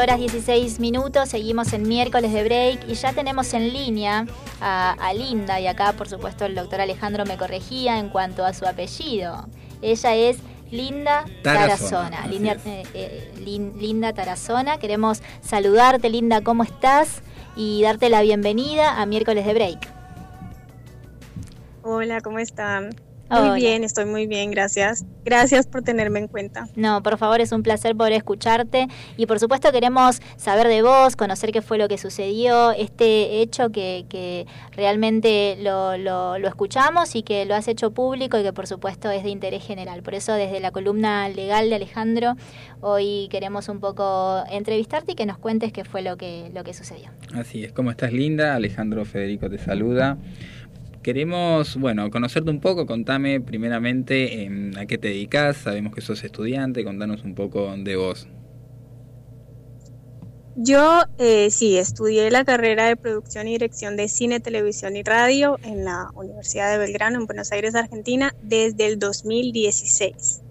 horas 16 minutos, seguimos en miércoles de break y ya tenemos en línea a, a Linda y acá por supuesto el doctor Alejandro me corregía en cuanto a su apellido. Ella es Linda Tarazona, Linda, eh, eh, Lin- Linda Tarazona, queremos saludarte Linda, ¿cómo estás? Y darte la bienvenida a miércoles de break. Hola, ¿cómo están? Hola. Muy bien, estoy muy bien, gracias. Gracias por tenerme en cuenta. No, por favor, es un placer poder escucharte y por supuesto queremos saber de vos, conocer qué fue lo que sucedió, este hecho que, que realmente lo, lo, lo escuchamos y que lo has hecho público y que por supuesto es de interés general. Por eso desde la columna legal de Alejandro, hoy queremos un poco entrevistarte y que nos cuentes qué fue lo que, lo que sucedió. Así es, ¿cómo estás Linda? Alejandro Federico te saluda. Queremos, bueno, conocerte un poco, contame primeramente em, a qué te dedicas, sabemos que sos estudiante, contanos un poco de vos. Yo eh, sí, estudié la carrera de producción y dirección de cine, televisión y radio en la Universidad de Belgrano, en Buenos Aires, Argentina, desde el 2016.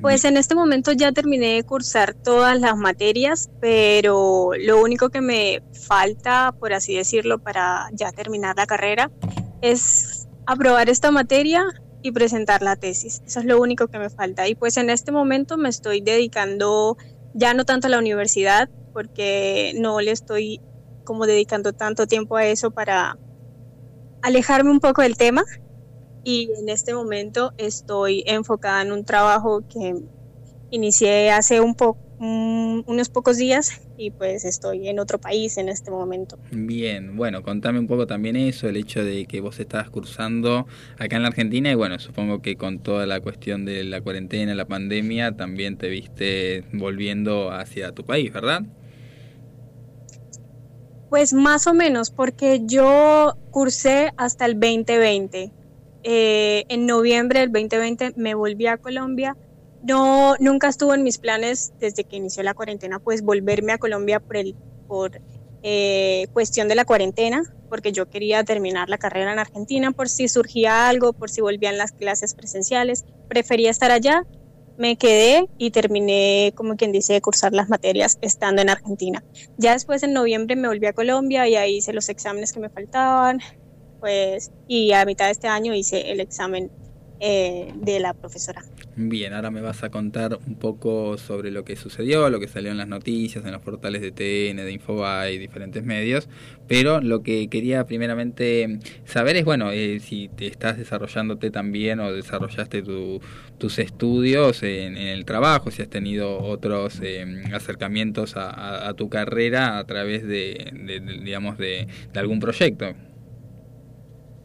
Pues en este momento ya terminé de cursar todas las materias, pero lo único que me falta, por así decirlo, para ya terminar la carrera es aprobar esta materia y presentar la tesis. Eso es lo único que me falta. Y pues en este momento me estoy dedicando ya no tanto a la universidad, porque no le estoy como dedicando tanto tiempo a eso para alejarme un poco del tema. Y en este momento estoy enfocada en un trabajo que inicié hace un po un- unos pocos días y pues estoy en otro país en este momento. Bien, bueno, contame un poco también eso, el hecho de que vos estabas cursando acá en la Argentina y bueno, supongo que con toda la cuestión de la cuarentena, la pandemia, también te viste volviendo hacia tu país, ¿verdad? Pues más o menos, porque yo cursé hasta el 2020. Eh, en noviembre del 2020 me volví a Colombia. No, nunca estuvo en mis planes desde que inició la cuarentena, pues volverme a Colombia por el, por eh, cuestión de la cuarentena, porque yo quería terminar la carrera en Argentina por si surgía algo, por si volvían las clases presenciales. Prefería estar allá, me quedé y terminé, como quien dice, de cursar las materias estando en Argentina. Ya después en noviembre me volví a Colombia y ahí hice los exámenes que me faltaban, pues, y a mitad de este año hice el examen eh, de la profesora. Bien, ahora me vas a contar un poco sobre lo que sucedió, lo que salió en las noticias, en los portales de TN, de Infobae, diferentes medios, pero lo que quería primeramente saber es, bueno, eh, si te estás desarrollándote también o desarrollaste tu- tus estudios en, el trabajo, si has tenido otros eh, acercamientos a, tu carrera a través de, digamos, de algún proyecto.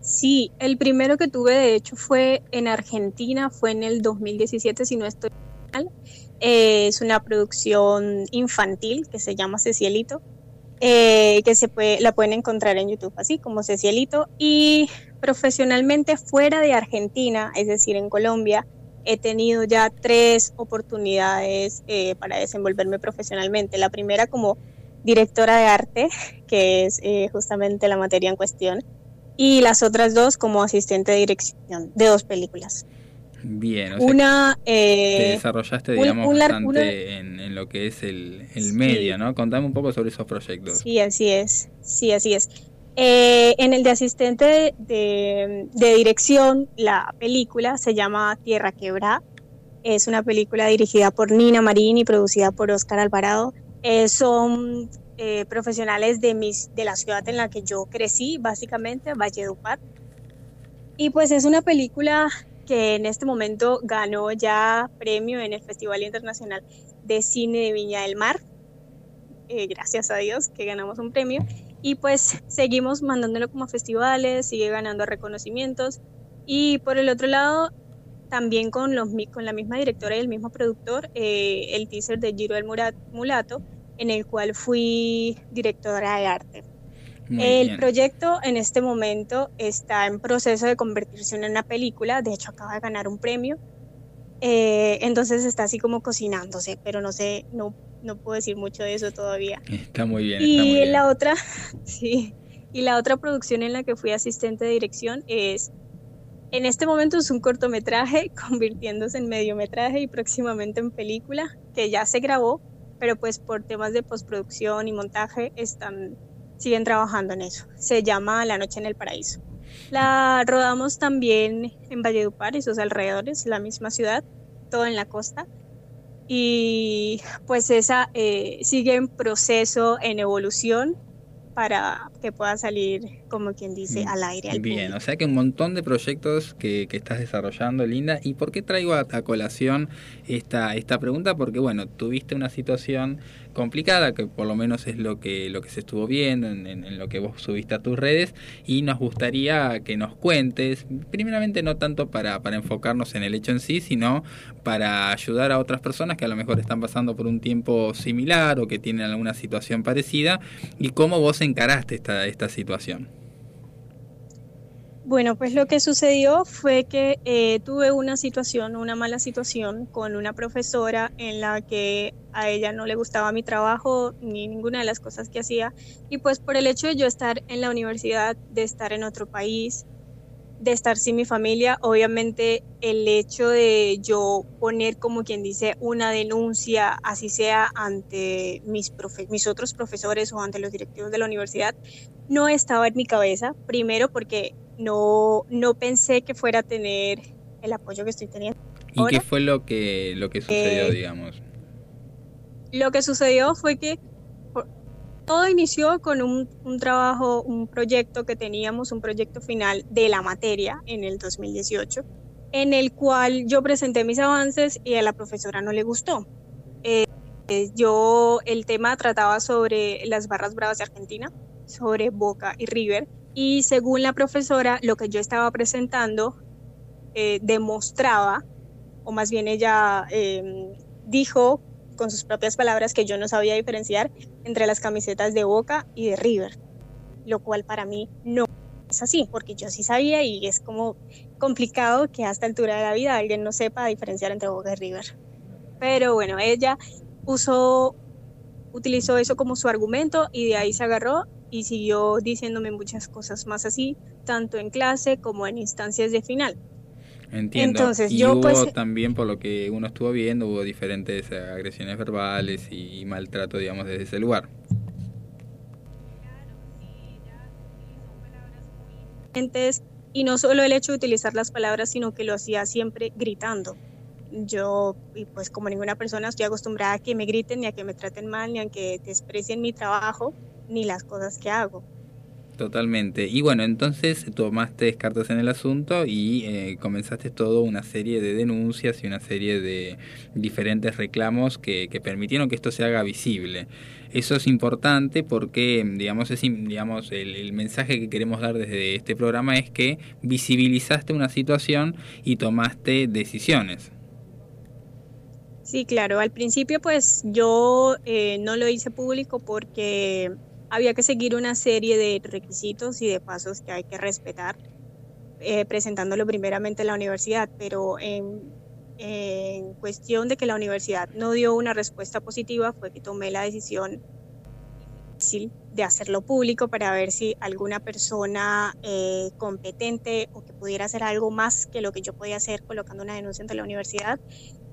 Sí, el primero que tuve de hecho fue en Argentina, fue en el 2017, si no estoy mal. Eh, es una producción infantil que se llama Cecielito, eh, que se puede, la pueden encontrar en YouTube así como Cecielito. Y profesionalmente fuera de Argentina, es decir, en Colombia, he tenido ya tres oportunidades eh, para desenvolverme profesionalmente. La primera como directora de arte, que es eh, justamente la materia en cuestión, y las otras dos como asistente de dirección de dos películas. Bien, o sea, Una... eh, te desarrollaste, digamos, un bastante una- en, en lo que es el, el Sí. medio, ¿no? Contame un poco sobre esos proyectos. Sí, así es. Sí, así es. Eh, en el de asistente de, de- de dirección, la película se llama Tierra Quebrada. Es una película dirigida por Nina Marín y producida por Oscar Alvarado. Eh, son eh, profesionales de, mis, de la ciudad en la que yo crecí, básicamente, Valledupar. Y pues es una película que en este momento ganó ya premio en el Festival Internacional de Cine de Viña del Mar. Eh, gracias a Dios que ganamos un premio. Y pues seguimos mandándolo como a festivales, sigue ganando reconocimientos. Y por el otro lado, también con, los, con la misma directora y el mismo productor, eh, el teaser de Giro del Murat- Mulato, en el cual fui directora de arte. Muy el bien. proyecto en este momento está en proceso de convertirse en una película, de hecho acaba de ganar un premio, Eh, entonces está así como cocinándose, pero no sé, no, no puedo decir mucho de eso todavía. Está muy bien, está muy Y bien. la otra, sí, y la otra producción en la que fui asistente de dirección es, en este momento es un cortometraje convirtiéndose en mediometraje y próximamente en película, que ya se grabó, pero pues por temas de postproducción y montaje están, siguen trabajando en eso. Se llama La Noche en el Paraíso. La rodamos también en Valledupar y sus alrededores, la misma ciudad, todo en la costa. Y pues esa eh, sigue en proceso, en evolución, para que pueda salir, como quien dice, al aire. Al Bien, o sea que un montón de proyectos que, que estás desarrollando, Linda. ¿Y por qué traigo a, a colación esta, esta pregunta? Porque, bueno, tuviste una situación complicada, que por lo menos es lo que, lo que se estuvo viendo en, en- en lo que vos subiste a tus redes, y nos gustaría que nos cuentes, primeramente no tanto para, para enfocarnos en el hecho en sí, sino para ayudar a otras personas que a lo mejor están pasando por un tiempo similar o que tienen alguna situación parecida, y cómo vos encaraste esta, esta situación. Bueno, pues lo que sucedió fue que eh, tuve una situación, una mala situación con una profesora en la que a ella no le gustaba mi trabajo ni ninguna de las cosas que hacía. Y pues por el hecho de yo estar en la universidad, de estar en otro país, de estar sin mi familia, obviamente el hecho de yo poner como quien dice una denuncia, así sea ante mis, mis otros profesores o ante los directivos de la universidad, no estaba en mi cabeza. Primero porque no, no pensé que fuera a tener el apoyo que estoy teniendo. ¿Y ahora. qué fue lo que, lo que sucedió, Eh, digamos? Lo que sucedió fue que por- todo inició con un, un trabajo, un proyecto que teníamos, un proyecto final de la materia en el 2018, en el cual yo presenté mis avances y a la profesora no le gustó. Eh, eh, yo, el tema trataba sobre las barras bravas de Argentina, sobre Boca y River, y según la profesora, lo que yo estaba presentando eh, demostraba, o más bien ella eh, dijo con sus propias palabras que yo no sabía diferenciar entre las camisetas de Boca y de River, lo cual para mí no es así, porque yo sí sabía y es como complicado que a esta altura de la vida alguien no sepa diferenciar entre Boca y River. Pero bueno, ella usó, utilizó eso como su argumento y de ahí se agarró y siguió diciéndome muchas cosas más así, tanto en clase como en instancias de final. Entiendo. entonces, y yo, hubo pues- también, por lo que uno estuvo viendo, hubo diferentes agresiones verbales y, maltrato, digamos, desde ese lugar. Y no solo el hecho de utilizar las palabras, sino que lo hacía siempre gritando. Yo, y pues como ninguna persona, estoy acostumbrada a que me griten, ni a que me traten mal, ni a que desprecien mi trabajo, ni las cosas que hago. Totalmente. Y bueno, entonces tomaste cartas en el asunto y eh, comenzaste toda una serie de denuncias y una serie de diferentes reclamos que, que permitieron que esto se haga visible. Eso es importante porque, digamos, es, digamos el, el mensaje que queremos dar desde este programa es que visibilizaste una situación y tomaste decisiones. Sí, claro, al principio pues yo eh, no lo hice público porque había que seguir una serie de requisitos y de pasos que hay que respetar, eh, presentándolo primeramente en la universidad, pero en, cuestión de que la universidad no dio una respuesta positiva fue que tomé la decisión de hacerlo público para ver si alguna persona eh, competente o que pudiera hacer algo más que lo que yo podía hacer colocando una denuncia ante la universidad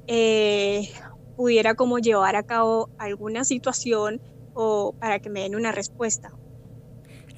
eh, pudiera como llevar a cabo alguna situación o para que me den una respuesta.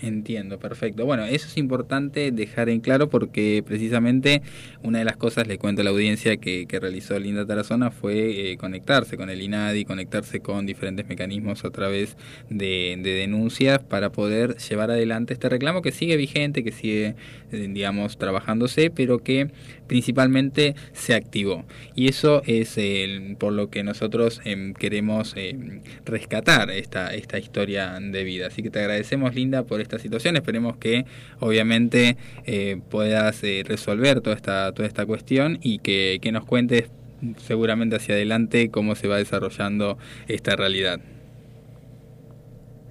Entiendo, perfecto. Bueno, eso es importante dejar en claro porque precisamente una de las cosas, le cuento a la audiencia, que, que realizó Linda Tarazona fue eh, conectarse con el INADI, conectarse con diferentes mecanismos a través de, de denuncias para poder llevar adelante este reclamo que sigue vigente, que sigue, eh, digamos, trabajándose, pero que principalmente se activó. Y eso es el- por lo que nosotros em, queremos em, rescatar esta, esta historia de vida. Así que te agradecemos, Linda, por esta situación. Esperemos que, obviamente, eh, puedas eh, resolver toda esta, toda esta cuestión y que, que nos cuentes seguramente hacia adelante cómo se va desarrollando esta realidad.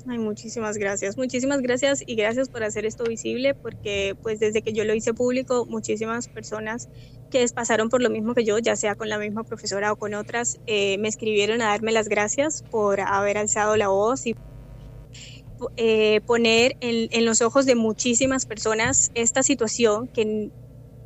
Ay, muchísimas gracias, muchísimas gracias y gracias por hacer esto visible porque pues desde que yo lo hice público, muchísimas personas que pasaron por lo mismo que yo, ya sea con la misma profesora o con otras, eh, me escribieron a darme las gracias por haber alzado la voz y eh, poner en, los ojos de muchísimas personas esta situación que,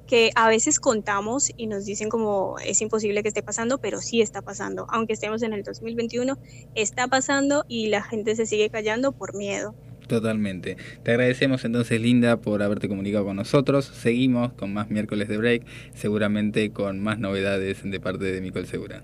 que a veces contamos y nos dicen como es imposible que esté pasando, pero sí está pasando. Aunque estemos en el 2021, está pasando y la gente se sigue callando por miedo. Totalmente. Te agradecemos entonces, Linda, por haberte comunicado con nosotros. Seguimos con más miércoles de break, seguramente con más novedades de parte de Micol Segura.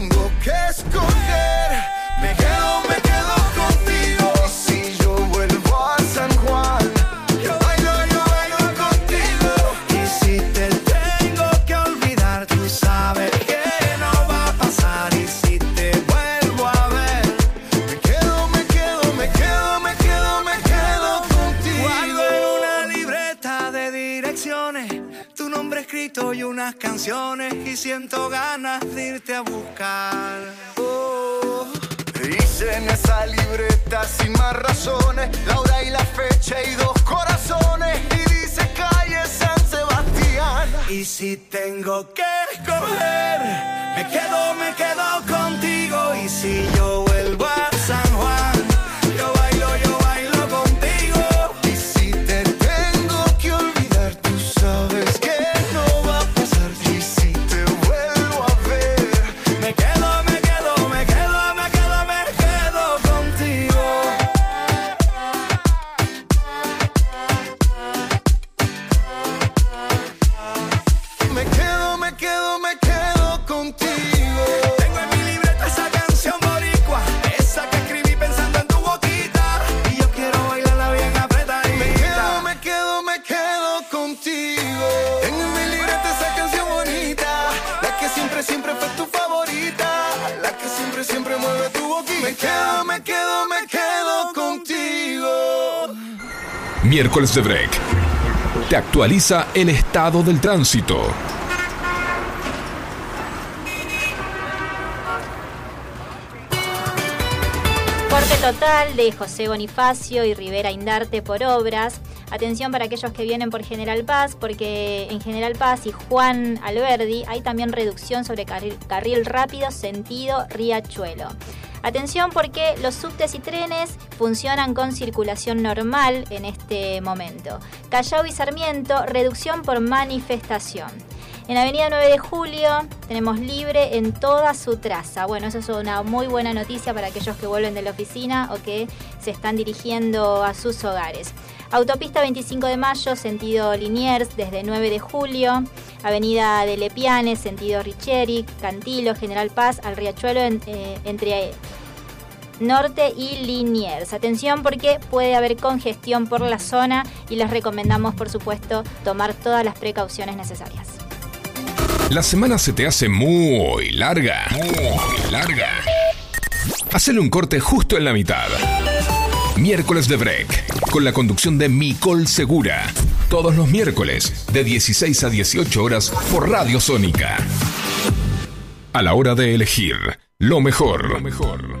actualiza el estado del tránsito. Corte total de José Bonifacio y Rivera Indarte por obras. Atención para aquellos que vienen por General Paz, porque en General Paz y Juan Alberdi hay también reducción sobre carril, carril rápido sentido Riachuelo. Atención porque los subtes y trenes funcionan con circulación normal en este momento. Callao y Sarmiento, reducción por manifestación. En Avenida 9 de Julio tenemos libre en toda su traza. Bueno, eso es una muy buena noticia para aquellos que vuelven de la oficina o que se están dirigiendo a sus hogares. Autopista 25 de Mayo, sentido Liniers, desde 9 de julio. Avenida de Lepiane, sentido Richieri, Cantilo, General Paz, al Riachuelo, en- eh, entre Norte y Liniers. Atención porque puede haber congestión por la zona y les recomendamos, por supuesto, tomar todas las precauciones necesarias. La semana se te hace muy larga. Muy larga. Hacele un corte justo en la mitad. Miércoles de Break, con la conducción de Micol Segura. Todos los miércoles, de 16 a 18 horas, por Radio Sónica. A la hora de elegir lo mejor. Lo mejor.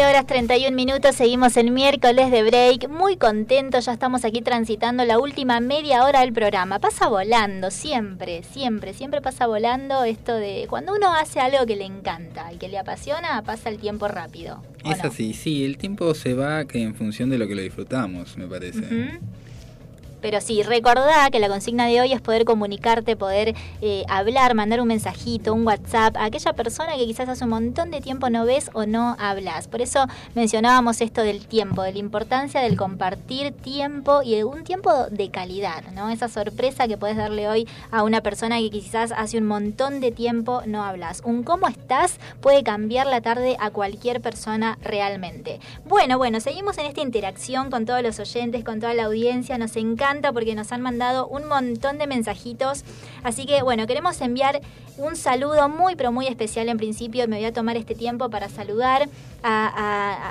12 83. Bien. 17 horas 31 minutos, seguimos el miércoles de break, muy contentos, ya estamos aquí transitando la última media hora del programa. Pasa volando, siempre, siempre, siempre pasa volando esto de cuando uno hace algo que le encanta y que le apasiona, pasa el tiempo rápido. ¿o Es no? así, sí, el tiempo se va que en función de lo que lo disfrutamos, me parece. Pero sí, recordá que la consigna de hoy es poder comunicarte, poder eh, hablar, mandar un mensajito, un WhatsApp a aquella persona que quizás hace un montón de tiempo no ves o no hablas. Por eso mencionábamos esto del tiempo, de la importancia del compartir tiempo y un tiempo de calidad, ¿no? Esa sorpresa que puedes darle hoy a una persona que quizás hace un montón de tiempo no hablas. Un cómo estás puede cambiar la tarde a cualquier persona realmente. Bueno, bueno, seguimos en esta interacción con todos los oyentes, con toda la audiencia. Nos encanta porque nos han mandado un montón de mensajitos. Así que, bueno, queremos enviar un saludo muy, pero muy especial en principio. Me voy a tomar este tiempo para saludar.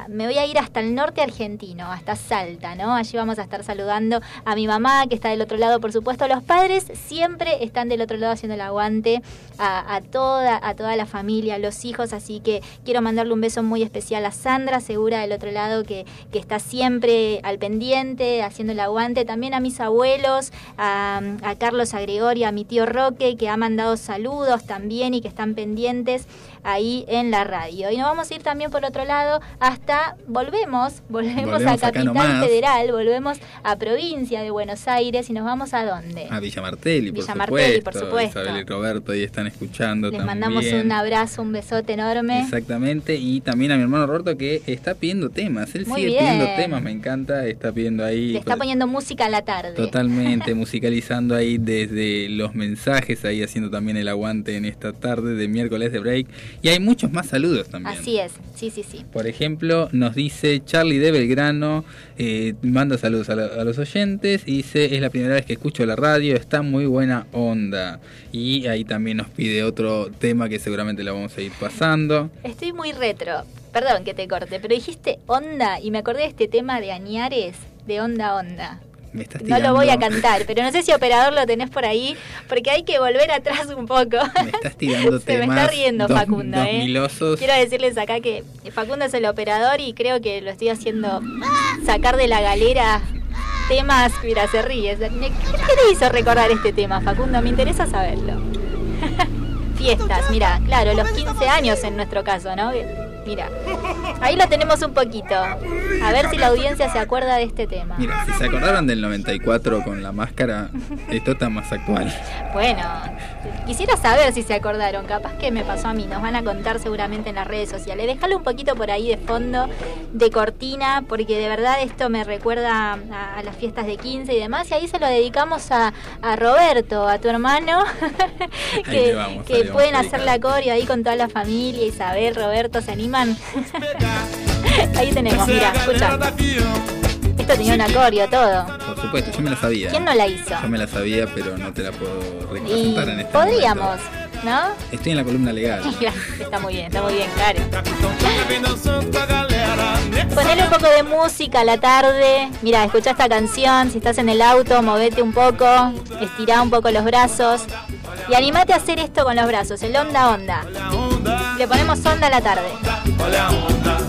Me voy a ir hasta el norte argentino, hasta Salta, ¿no? Allí vamos a estar saludando a mi mamá, que está del otro lado, por supuesto. Los padres siempre están del otro lado haciendo el aguante a, toda, a toda la familia, a los hijos. Así que quiero mandarle un beso muy especial a Sandra, segura del otro lado, que, que está siempre al pendiente, haciendo el aguante. También a mis abuelos, a, a Carlos, a Gregorio, a mi tío Roque, que ha mandado saludos también y que están pendientes ahí en la radio. Y nos vamos a ir también por otro lado hasta, volvemos, volvemos, Volvemos a Capital. Federal, volvemos a provincia de Buenos Aires y nos vamos a dónde? A Villa Martelli, por Villa supuesto. Martelli, por supuesto. Isabel y Roberto ahí están escuchando Les también. mandamos un abrazo, un besote enorme. Exactamente, y también a mi hermano Roberto que está pidiendo temas. Él Muy sigue bien. pidiendo temas, me encanta, está pidiendo ahí. Le está poniendo música a la tarde. Totalmente, musicalizando ahí desde los mensajes, ahí haciendo también el aguante en esta tarde de miércoles de break. Y hay muchos más saludos también. Así es, sí, sí, sí. Por ejemplo, nos dice Charlie de Belgrano, eh, manda saludos a, la- a los oyentes y dice, es la primera vez que escucho la radio, está muy buena onda. Y ahí también nos pide otro tema que seguramente la vamos a ir pasando. Estoy muy retro. Perdón que te corte, pero dijiste onda y me acordé de este tema de Añares, de onda onda. Me estás No lo voy a cantar, pero no sé si operador lo tenés por ahí, porque hay que volver atrás un poco. Me estás tirando Se me está riendo dos- Facundo, dos ¿eh? milosos. Quiero decirles acá que Facundo es el operador y creo que lo estoy haciendo sacar de la galera temas. Mira, se ríe. ¿Qué te hizo recordar este tema, Facundo? Me interesa saberlo. Fiestas, mira, claro, los 15 años en nuestro caso, ¿no? Mira, ahí lo tenemos un poquito. A ver si la audiencia se acuerda de este tema. Mira, si se acordaron del 94 con la máscara, esto está más actual. Bueno, quisiera saber si se acordaron. Capaz que me pasó a mí. Nos van a contar seguramente en las redes sociales. Déjalo un poquito por ahí de fondo, de cortina, porque de verdad esto me recuerda a, a las fiestas de 15 y demás. Y ahí se lo dedicamos a, a Roberto, a tu hermano, que, vamos, que pueden hacer la coreo ahí con toda la familia. Isabel, Roberto, ¿se ahí tenemos, mira, escucha. Esto tenía un acorio, todo. Por supuesto, yo me la sabía. ¿Quién no la hizo? Yo me la sabía, pero no te la puedo Y representar en este podríamos, momento. ¿no? Estoy en la columna legal. Está muy bien, está muy bien, claro. Ponele un poco de música a la tarde. Mira, escucha esta canción. Si estás en el auto, movete un poco. Estirá un poco los brazos. Y animate a hacer esto con los brazos. El onda onda. Le ponemos onda a la tarde.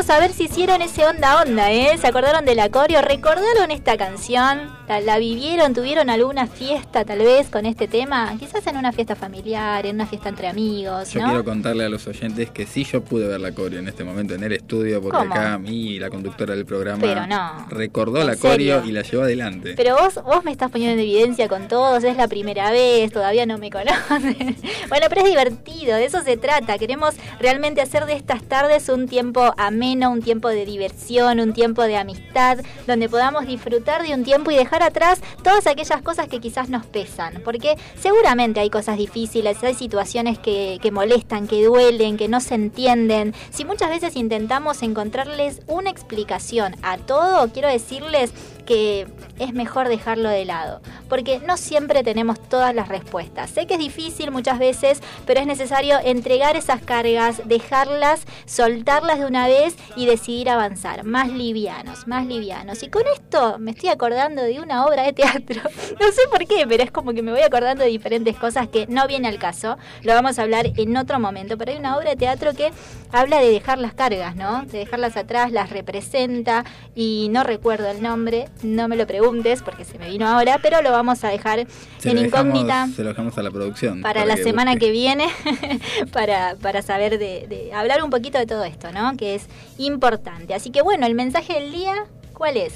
Queremos saber si hicieron ese onda onda, ¿eh? ¿Se acordaron del acorio? ¿Recordaron esta canción? ¿La, la vivieron? ¿Tuvieron alguna fiesta tal vez con este tema? Quizás en una fiesta familiar, en una fiesta entre amigos, Yo ¿no? quiero contarle a los oyentes que sí yo pude ver la coreo en este momento en el estudio porque ¿Cómo? acá a mí la conductora del programa Pero no. recordó ¿En la coreo serio? y la llevó adelante. Pero vos, vos me estás poniendo en evidencia con todos, es la primera vez, todavía no me conocen. Bueno, pero es divertido, de eso se trata. Queremos realmente hacer de estas tardes un tiempo ameno, un tiempo de diversión, un tiempo de amistad, donde podamos disfrutar de un tiempo y dejar atrás todas aquellas cosas que quizás nos pesan. Porque seguramente hay cosas difíciles, hay situaciones que, molestan, que duelen, que no se entienden. Si muchas veces intentamos encontrarles una explicación a todo, quiero decirles que es mejor dejarlo de lado, porque no siempre tenemos todas las respuestas. Sé que es difícil muchas veces, pero es necesario entregar esas cargas, dejarlas, soltarlas de una vez y decidir avanzar, más livianos, más livianos. Y con esto me estoy acordando de una obra de teatro, no sé por qué, pero es como que me voy acordando de diferentes cosas que no viene al caso, lo vamos a hablar en otro momento, pero hay una obra de teatro que habla de dejar las cargas, ¿no? De dejarlas atrás, las representa y no recuerdo el nombre, no me lo preguntes porque se me vino ahora, pero lo vamos a dejar Se en dejamos- incógnita se lo dejamos a la producción. para la semana busque. que viene para, para saber de, de hablar un poquito de todo esto, ¿no? Que es importante. Así que bueno, el mensaje del día, ¿cuál es?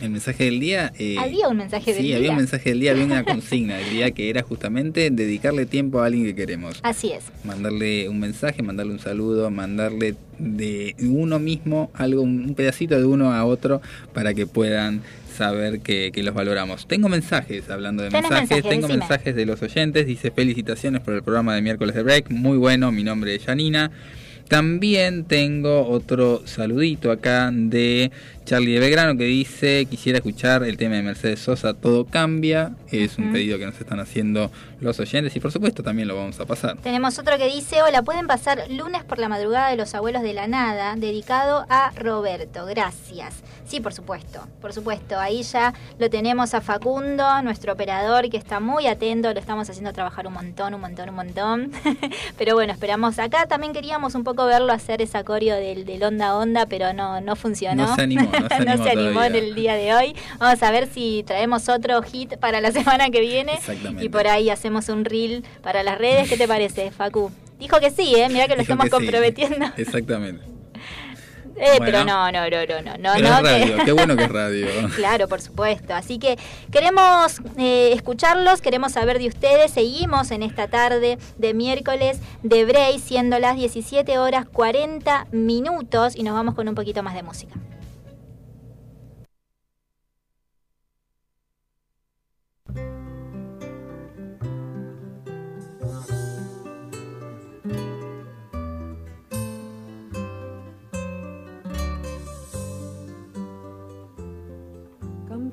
El mensaje del día. eh, Había un mensaje del sí, día. había un mensaje del día, había una consigna del día que era justamente dedicarle tiempo a alguien que queremos. Así es. Mandarle un mensaje, mandarle un saludo, mandarle de uno mismo algo, un pedacito de uno a otro para que puedan saber que, que los valoramos. Tengo mensajes, hablando de mensajes, mensajes, tengo decime. mensajes de los oyentes, dice felicitaciones por el programa de miércoles de break, muy bueno, mi nombre es Janina. También tengo otro saludito acá de Charlie de Belgrano que dice quisiera escuchar el tema de Mercedes Sosa, todo cambia. Es un pedido que nos están haciendo los oyentes y por supuesto también lo vamos a pasar. Tenemos otro que dice, hola, pueden pasar lunes por la madrugada de los abuelos de la nada, dedicado a Roberto, gracias. Sí, por supuesto, por supuesto, ahí ya lo tenemos a Facundo, nuestro operador, que está muy atento, lo estamos haciendo trabajar un montón, un montón, un montón. pero bueno, esperamos acá, también queríamos un poco verlo hacer esa coreo del, del onda onda, pero no, no funcionó. No se animó, no se animó animó en el día de hoy. Vamos a ver si traemos otro hit para la semana que viene. Exactamente. Y por ahí hacemos un reel para las redes. ¿Qué te parece, Facu? Dijo que sí, ¿eh? Mirá que lo Dijo estamos que sí. comprometiendo. Exactamente. Eh, Bueno. pero no, no, no, no, no, no. Pero no, es radio, que- qué bueno que es radio. Claro, por supuesto. Así que queremos eh, escucharlos, queremos saber de ustedes. Seguimos en esta tarde de miércoles de Bray, siendo las 17 horas 40 minutos y nos vamos con un poquito más de música.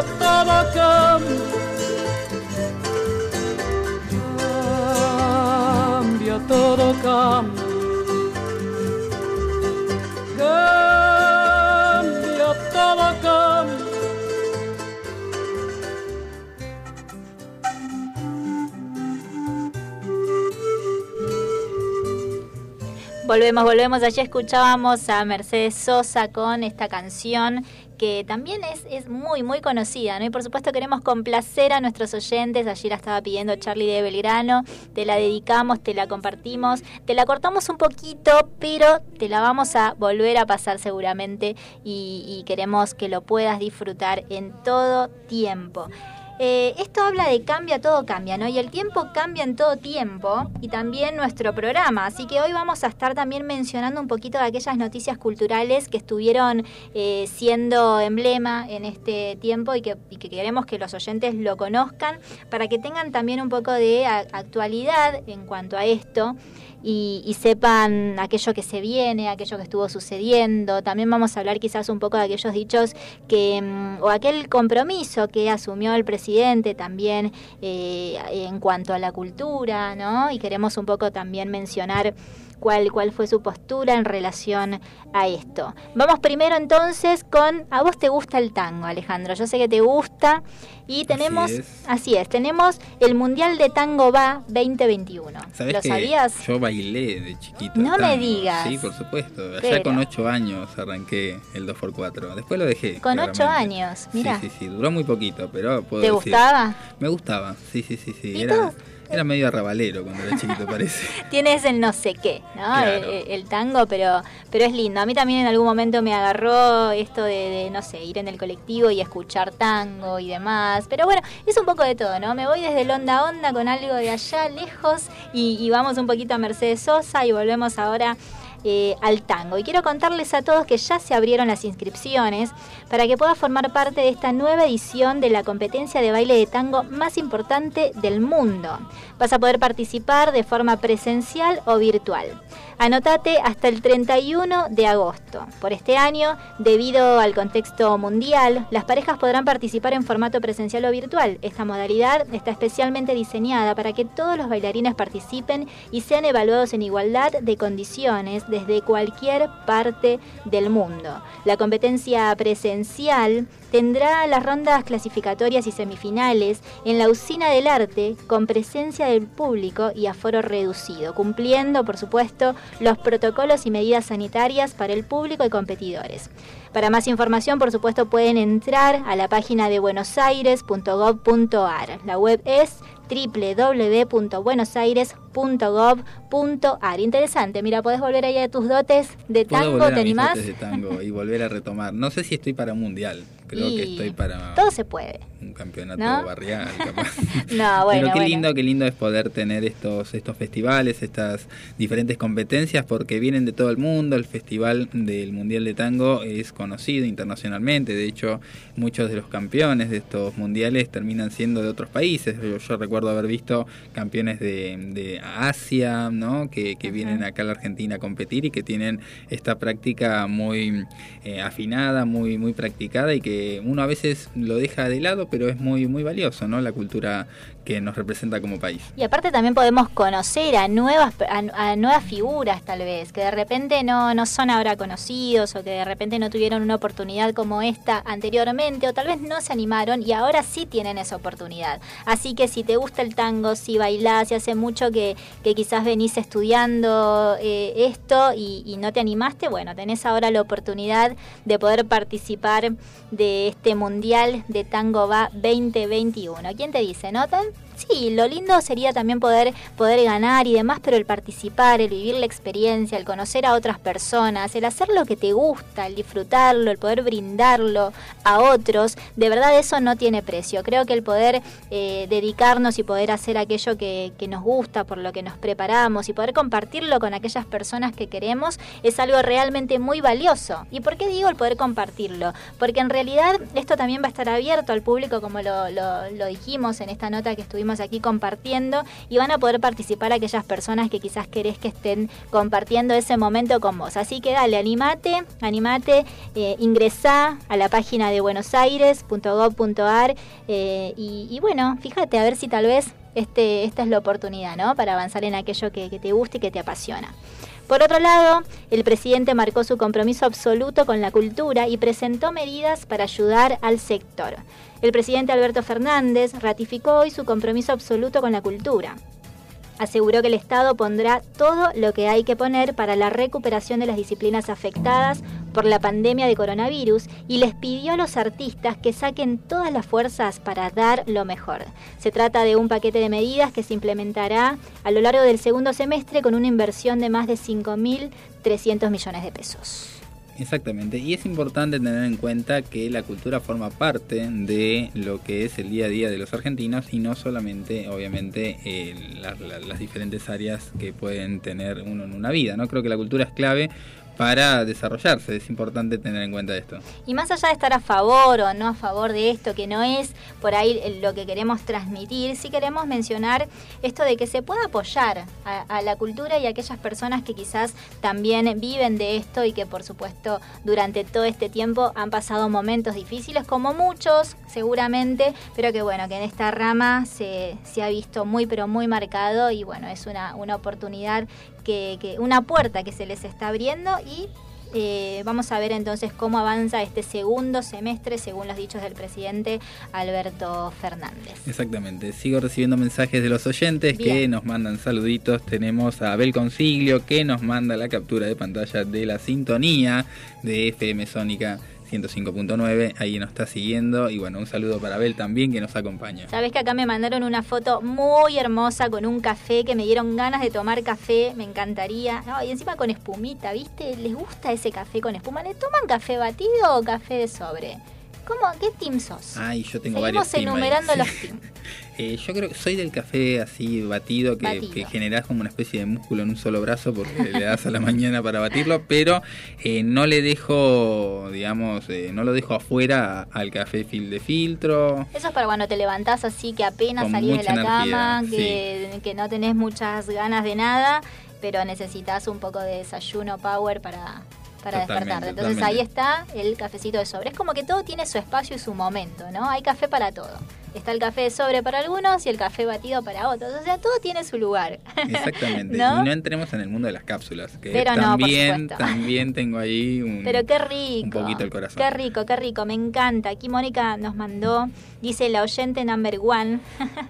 Todo cambia. Cambia todo cambia. Cambia todo cambia. Volvemos, volvemos. Allí escuchábamos a Mercedes Sosa con esta canción que también es, es muy, muy conocida, ¿no? Y por supuesto queremos complacer a nuestros oyentes. Allí la estaba pidiendo Charlie de Belgrano. Te la dedicamos, te la compartimos. Te la cortamos un poquito, pero te la vamos a volver a pasar seguramente y, y queremos que lo puedas disfrutar en todo tiempo. Eh, esto habla de cambia, todo cambia, ¿no? Y el tiempo cambia en todo tiempo y también nuestro programa. Así que hoy vamos a estar también mencionando un poquito de aquellas noticias culturales que estuvieron eh, siendo emblema en este tiempo y que, queremos que los oyentes lo conozcan para que tengan también un poco de actualidad en cuanto a esto. Y, y sepan aquello que se viene, aquello que estuvo sucediendo. También vamos a hablar quizás un poco de aquellos dichos que, mm, o aquel compromiso que asumió el presidente también eh, en cuanto a la cultura, ¿no? Y queremos un poco también mencionar cuál, cuál fue su postura en relación a esto. Vamos primero entonces con, ¿a vos te gusta el tango, Alejandro? Yo sé que te gusta y tenemos, así es. es, tenemos el Mundial de Tango Va 2021. ¿Sabés ¿Lo que sabías? Yo bailé de chiquito. No me digas. Sí, por supuesto. Allá Pero- con 8 años arranqué el 2x4. Después lo dejé. Con ocho claramente. años, mira. Sí, sí, sí. Duró muy poquito, pero puedo ¿Te decir- gustaba? Me gustaba, sí, sí, sí. sí. ¿Y Era? Era medio arrabalero cuando era chiquito, parece. Tienes el no sé qué, ¿no? Claro. El, tango, pero, pero es lindo. A mí también en algún momento me agarró esto de, de, no sé, ir en el colectivo y escuchar tango y demás. Pero bueno, es un poco de todo, ¿no? Me voy desde el onda a onda con algo de allá lejos y, y vamos un poquito a Mercedes Sosa y volvemos ahora eh, al tango. Y quiero contarles a todos que ya se abrieron las inscripciones para que puedas formar parte de esta nueva edición de la competencia de baile de tango más importante del mundo. Vas a poder participar de forma presencial o virtual. Anotate hasta el 31 de agosto. Por este año, debido al contexto mundial, las parejas podrán participar en formato presencial o virtual. Esta modalidad está especialmente diseñada para que todos los bailarines participen y sean evaluados en igualdad de condiciones desde cualquier parte del mundo. La competencia presencial tendrá las rondas clasificatorias y semifinales en la usina del arte con presencia del público y aforo reducido, cumpliendo, por supuesto, los protocolos y medidas sanitarias para el público y competidores. Para más información, por supuesto, pueden entrar a la página de buenosaires.gov.ar. La web es www.buenosaires.gov.ar. Interesante, mira, podés volver ahí a tus dotes de tango, ¿te animás? dotes de tango y volver a retomar. No sé si estoy para mundial. Creo que estoy para Todo se puede. Un campeonato ¿No? barrial, capaz. No, bueno, Pero qué bueno. lindo, qué lindo es poder tener estos, estos festivales, estas diferentes competencias, porque vienen de todo el mundo. El Festival del Mundial de Tango es conocido internacionalmente. De hecho, muchos de los campeones de estos mundiales terminan siendo de otros países. Yo, yo recuerdo recuerdo haber visto campeones de, de Asia, ¿no? Que, que vienen acá a la Argentina a competir y que tienen esta práctica muy eh, afinada, muy, muy practicada y que uno a veces lo deja de lado, pero es muy, muy valioso, ¿no? La cultura que nos representa como país. Y aparte también podemos conocer a nuevas a, nuevas figuras tal vez, que de repente no, no son ahora conocidos o que de repente no tuvieron una oportunidad como esta anteriormente o tal vez no se animaron y ahora sí tienen esa oportunidad. Así que si te gusta el tango, si bailás, si hace mucho que, que quizás venís estudiando eh, esto y, y no te animaste, bueno, tenés ahora la oportunidad de poder participar de este Mundial de Tango Va 2021. ¿Quién te dice, Notan? Sí, lo lindo sería también poder, poder ganar y demás, pero el participar, el vivir la experiencia, el conocer a otras personas, el hacer lo que te gusta, el disfrutarlo, el poder brindarlo a otros, de verdad eso no tiene precio. Creo que el poder eh, dedicarnos y poder hacer aquello que, nos gusta, por lo que nos preparamos y poder compartirlo con aquellas personas que queremos es algo realmente muy valioso. ¿Y por qué digo el poder compartirlo? Porque en realidad esto también va a estar abierto al público, como lo, lo, lo dijimos en esta nota que estuvimos aquí compartiendo y van a poder participar aquellas personas que quizás querés que estén compartiendo ese momento con vos. Así que dale, animate, animate, eh, ingresá a la página de buenosaires.gov.ar eh, y, bueno, fíjate a ver si tal vez este, esta es la oportunidad, ¿no? Para avanzar en aquello que, que te gusta y que te apasiona. Por otro lado, el presidente marcó su compromiso absoluto con la cultura y presentó medidas para ayudar al sector. El presidente Alberto Fernández ratificó hoy su compromiso absoluto con la cultura. Aseguró que el Estado pondrá todo lo que hay que poner para la recuperación de las disciplinas afectadas por la pandemia de coronavirus y les pidió a los artistas que saquen todas las fuerzas para dar lo mejor. Se trata de un paquete de medidas que se implementará a lo largo del segundo semestre con una inversión de más de 5.300 millones de pesos. Exactamente, y es importante tener en cuenta que la cultura forma parte de lo que es el día a día de los argentinos y no solamente, obviamente, eh, la- la- las diferentes áreas que pueden tener uno en una vida. No creo que la cultura es clave para desarrollarse, es importante tener en cuenta esto. Y más allá de estar a favor o no a favor de esto, que no es por ahí lo que queremos transmitir, sí queremos mencionar esto de que se pueda apoyar a, a la cultura y a aquellas personas que quizás también viven de esto y que por supuesto durante todo este tiempo han pasado momentos difíciles, como muchos seguramente, pero que bueno, que en esta rama se, se ha visto muy pero muy marcado y bueno, es una, una oportunidad, que, que una puerta que se les está abriendo y eh, vamos a ver entonces cómo avanza este segundo semestre según los dichos del presidente Alberto Fernández. Exactamente, sigo recibiendo mensajes de los oyentes que nos mandan saluditos. Tenemos a Abel Consiglio que nos manda la captura de pantalla de la sintonía de FM Sónica 105.9. Ahí nos está siguiendo. Y bueno, un saludo para Abel también que nos acompaña. Sabes que acá me mandaron una foto muy hermosa con un café que me dieron ganas de tomar café, me encantaría. No, y encima con espumita, ¿viste? ¿Les gusta ese café con espuma? ¿Le toman café batido o café de sobre? ¿Cómo? ¿Qué team sos? Ay, yo tengo Seguimos varios team ahí, enumerando sí. los team. Eh, yo creo que soy del café así batido que, Batido. que generás como una especie de músculo en un solo brazo porque le das a la mañana para batirlo, pero eh, no le dejo, digamos, eh, no lo dejo afuera al café fil de filtro. Eso es para cuando te levantás así que apenas salís de la energía, cama, que, que no tenés muchas ganas de nada, pero necesitas un poco de desayuno power para, para Totalmente, despertarte. Entonces totalmente. ahí está el cafecito de sobre. Es como que todo tiene su espacio y su momento, ¿no? Hay café para todo. Está el café de sobre para algunos y el café batido para otros. O sea, todo tiene su lugar. Exactamente. ¿No? Y no entremos en el mundo de las cápsulas, que Pero no, por también, supuesto. también tengo ahí un, Pero qué rico. un poquito el corazón. Qué rico, qué rico, me encanta. Aquí Mónica nos mandó, dice la oyente number one,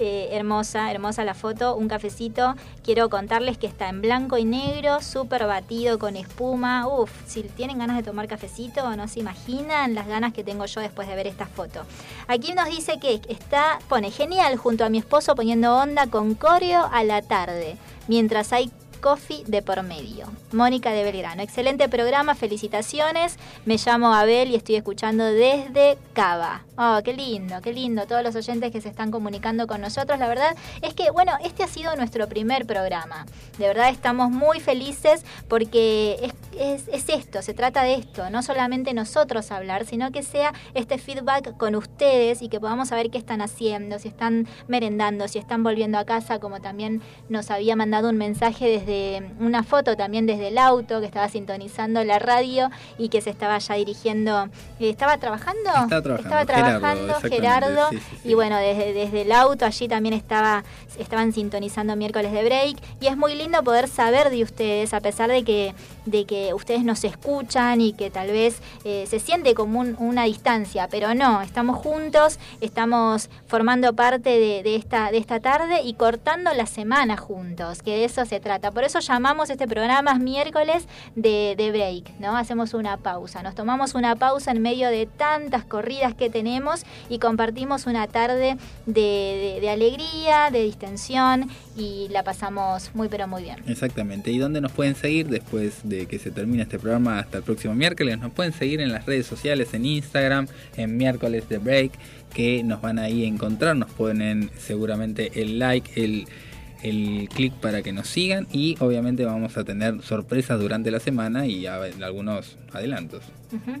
Eh, hermosa, hermosa la foto, un cafecito. Quiero contarles que está en blanco y negro, súper batido con espuma. Uf, si tienen ganas de tomar cafecito, no se imaginan las ganas que tengo yo después de ver esta foto. Aquí nos dice que está, pone genial junto a mi esposo poniendo onda con coreo a la tarde, mientras hay coffee de por medio. Mónica de Belgrano. Excelente programa, felicitaciones. Me llamo Abel y estoy escuchando desde Cava. Oh, qué lindo, qué lindo. Todos los oyentes que se están comunicando con nosotros. La verdad es que, bueno, este ha sido nuestro primer programa. De verdad estamos muy felices porque es, es- es esto, se trata de esto. No solamente nosotros hablar, sino que sea este feedback con ustedes y que podamos saber qué están haciendo, si están merendando, si están volviendo a casa, como también nos había mandado un mensaje desde una foto también desde el auto que estaba sintonizando la radio y que se estaba ya dirigiendo. eh, ¿Estaba trabajando? Estaba trabajando, Estaba Gerardo, trabajando exactamente, Gerardo. sí, sí, Y bueno, desde, desde el auto allí también estaba, estaban sintonizando miércoles de break. Y es muy lindo poder saber de ustedes, a pesar de que, de que ustedes nos escuchan y que tal vez eh, se siente como un- una distancia, pero no, estamos juntos, estamos formando parte de, esta, de esta tarde y cortando la semana juntos, que de eso se trata. Por eso llamamos este programa miércoles de, de break, ¿no? Hacemos una pausa, nos tomamos una pausa en medio de tantas corridas que tenemos y compartimos una tarde de, de- de alegría, de distensión y la pasamos muy pero muy bien. Exactamente. ¿Y dónde nos pueden seguir después de que se termine este programa hasta el próximo miércoles? Nos pueden seguir en las redes sociales, en Instagram, en miércoles de break, que nos van ahí a encontrar. Nos ponen seguramente el like, el, el clic para que nos sigan y obviamente vamos a tener sorpresas durante la semana y algunos adelantos. Ujú.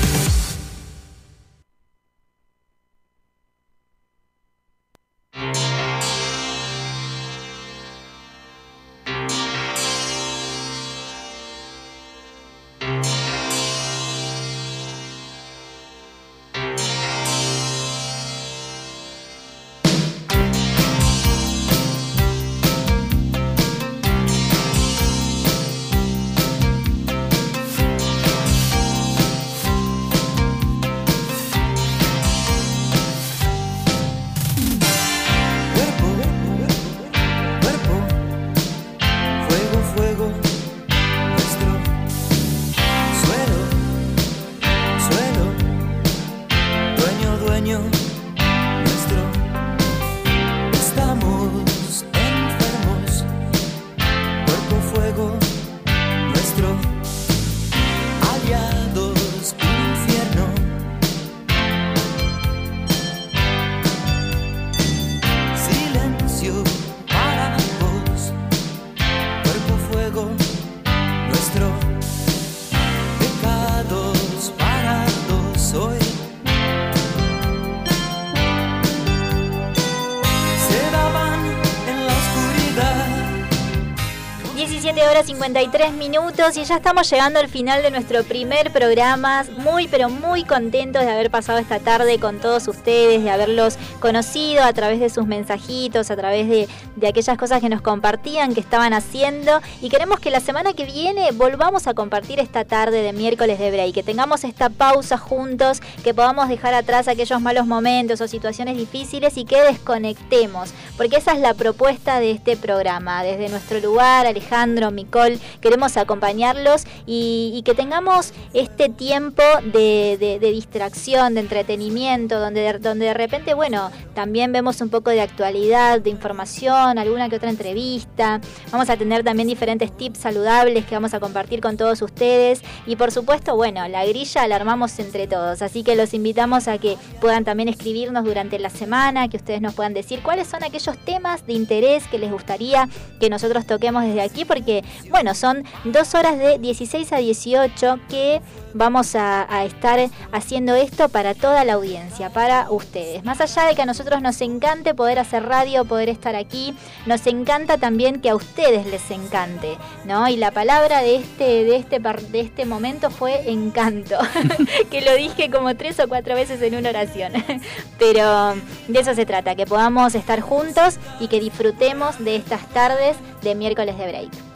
53 minutos y ya estamos llegando al final de nuestro primer programa. Muy, pero muy contentos de haber pasado esta tarde con todos ustedes, de haberlos conocido a través de sus mensajitos, a través de, de aquellas cosas que nos compartían, que estaban haciendo. Y queremos que la semana que viene volvamos a compartir esta tarde de miércoles de break, que tengamos esta pausa juntos, que podamos dejar atrás aquellos malos momentos o situaciones difíciles y que desconectemos. Porque esa es la propuesta de este programa. Desde nuestro lugar, Alejandro, Micol, queremos acompañarlos y, y que tengamos este tiempo de, de- distracción, de entretenimiento, donde de, donde de repente, bueno, también vemos un poco de actualidad, de información, alguna que otra entrevista. Vamos a tener también diferentes tips saludables que vamos a compartir con todos ustedes. Y por supuesto, bueno, la grilla la armamos entre todos. Así que los invitamos a que puedan también escribirnos durante la semana, que ustedes nos puedan decir cuáles son aquellos temas de interés que les gustaría que nosotros toquemos desde aquí, porque, bueno, son dos horas de 16 a 18 que vamos a, a estar haciendo esto para toda la audiencia, para ustedes. Más allá de que a nosotros nos encante poder hacer radio, poder estar aquí, nos encanta también que a ustedes les encante, ¿no? Y la palabra de este, de este, de este momento fue encanto, que lo dije como tres o cuatro veces en una oración. Pero de eso se trata, que podamos estar juntos y que disfrutemos de estas tardes de miércoles de break.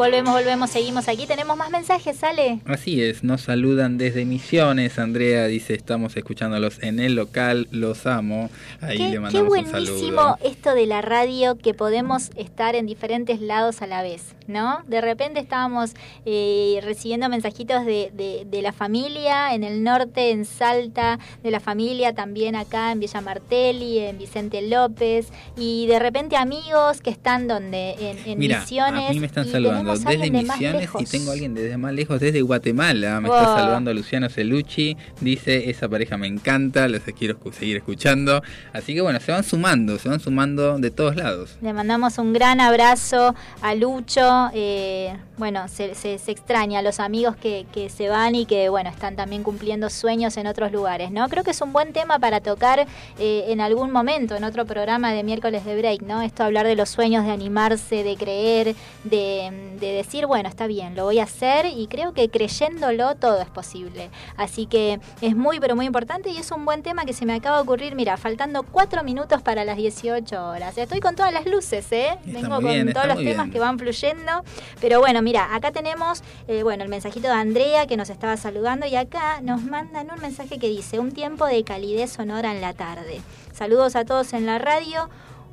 Volvemos, volvemos, seguimos aquí. Tenemos más mensajes, sale. Así es, nos saludan desde Misiones. Andrea dice, estamos escuchándolos en el local, los amo. Ahí Qué, le qué mandamos un buenísimo saludo. esto de la radio que podemos estar en diferentes lados a la vez, ¿no? De repente estábamos eh, recibiendo mensajitos de, de- de la familia en el norte, en Salta, de la familia también acá en Villa Martelli, en Vicente López, y de repente amigos que están donde, en, en Mira, Misiones. a mí me están y saludando desde de Misiones y tengo a alguien desde más lejos, desde Guatemala. Me Wow. está saludando Luciano Celucci. Dice, esa pareja me encanta, los quiero seguir escuchando. Así que bueno, se van sumando, se van sumando de todos lados. Le mandamos un gran abrazo a Lucho. eh, bueno, se, se- se extraña a los amigos que, que se van y que, bueno, están también cumpliendo sueños en otros lugares, ¿no? Creo que es un buen tema para tocar eh, en algún momento, en otro programa de miércoles de break, ¿no? Esto hablar de los sueños, de animarse, de creer, de, de decir, bueno, está bien, lo voy a hacer y creo que creyéndolo todo es posible. Así que es muy, pero muy importante y es un buen tema que se me acaba de ocurrir, mira, faltando cuatro minutos para las 18 horas. Estoy con todas las luces, ¿eh? Vengo con bien, todos los temas bien. que van fluyendo. Pero bueno, mira, acá tenemos, eh, bueno, el mensajito de Andrea que nos estaba saludando y acá nos mandan un mensaje que dice, un tiempo de calidez sonora en la tarde. Saludos a todos en la radio.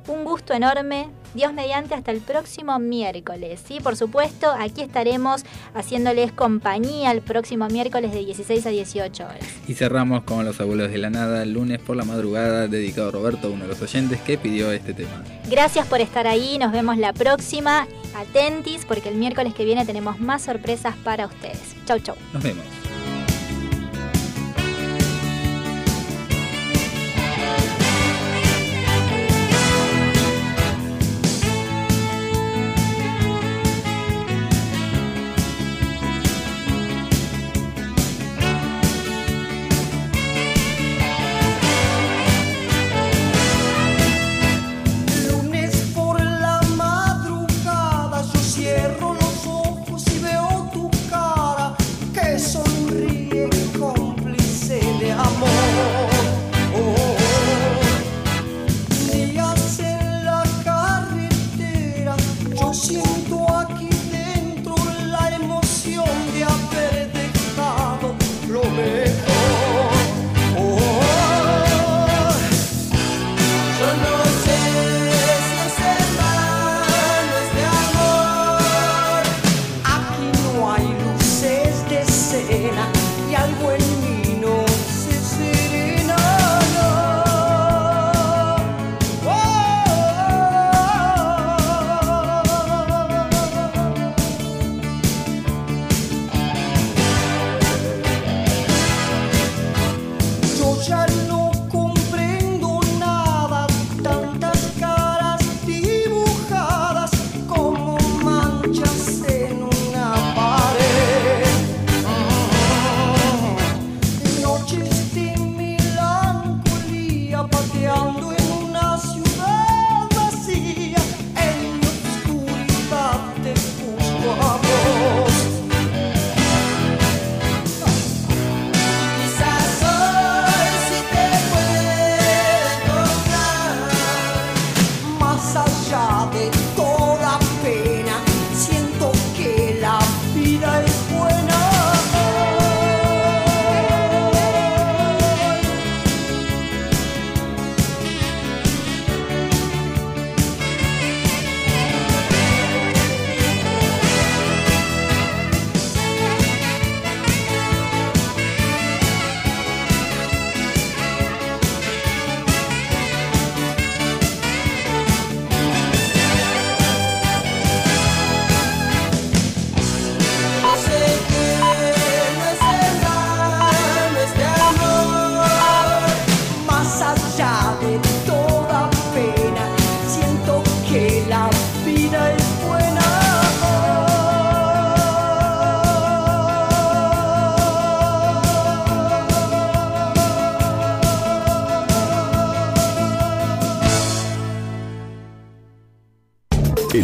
Un gusto enorme. Dios mediante hasta el próximo miércoles. Sí, por supuesto, aquí estaremos haciéndoles compañía el próximo miércoles de 16 a 18 horas. Y cerramos con Los Abuelos de la Nada, el lunes por la madrugada, dedicado a Roberto, uno de los oyentes que pidió este tema. Gracias por estar ahí, nos vemos la próxima. Atentis porque el miércoles que viene tenemos más sorpresas para ustedes. Chau, chau. Nos vemos.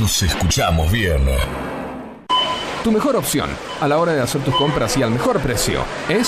Nos escuchamos bien. Tu mejor opción a la hora de hacer tus compras y al mejor precio es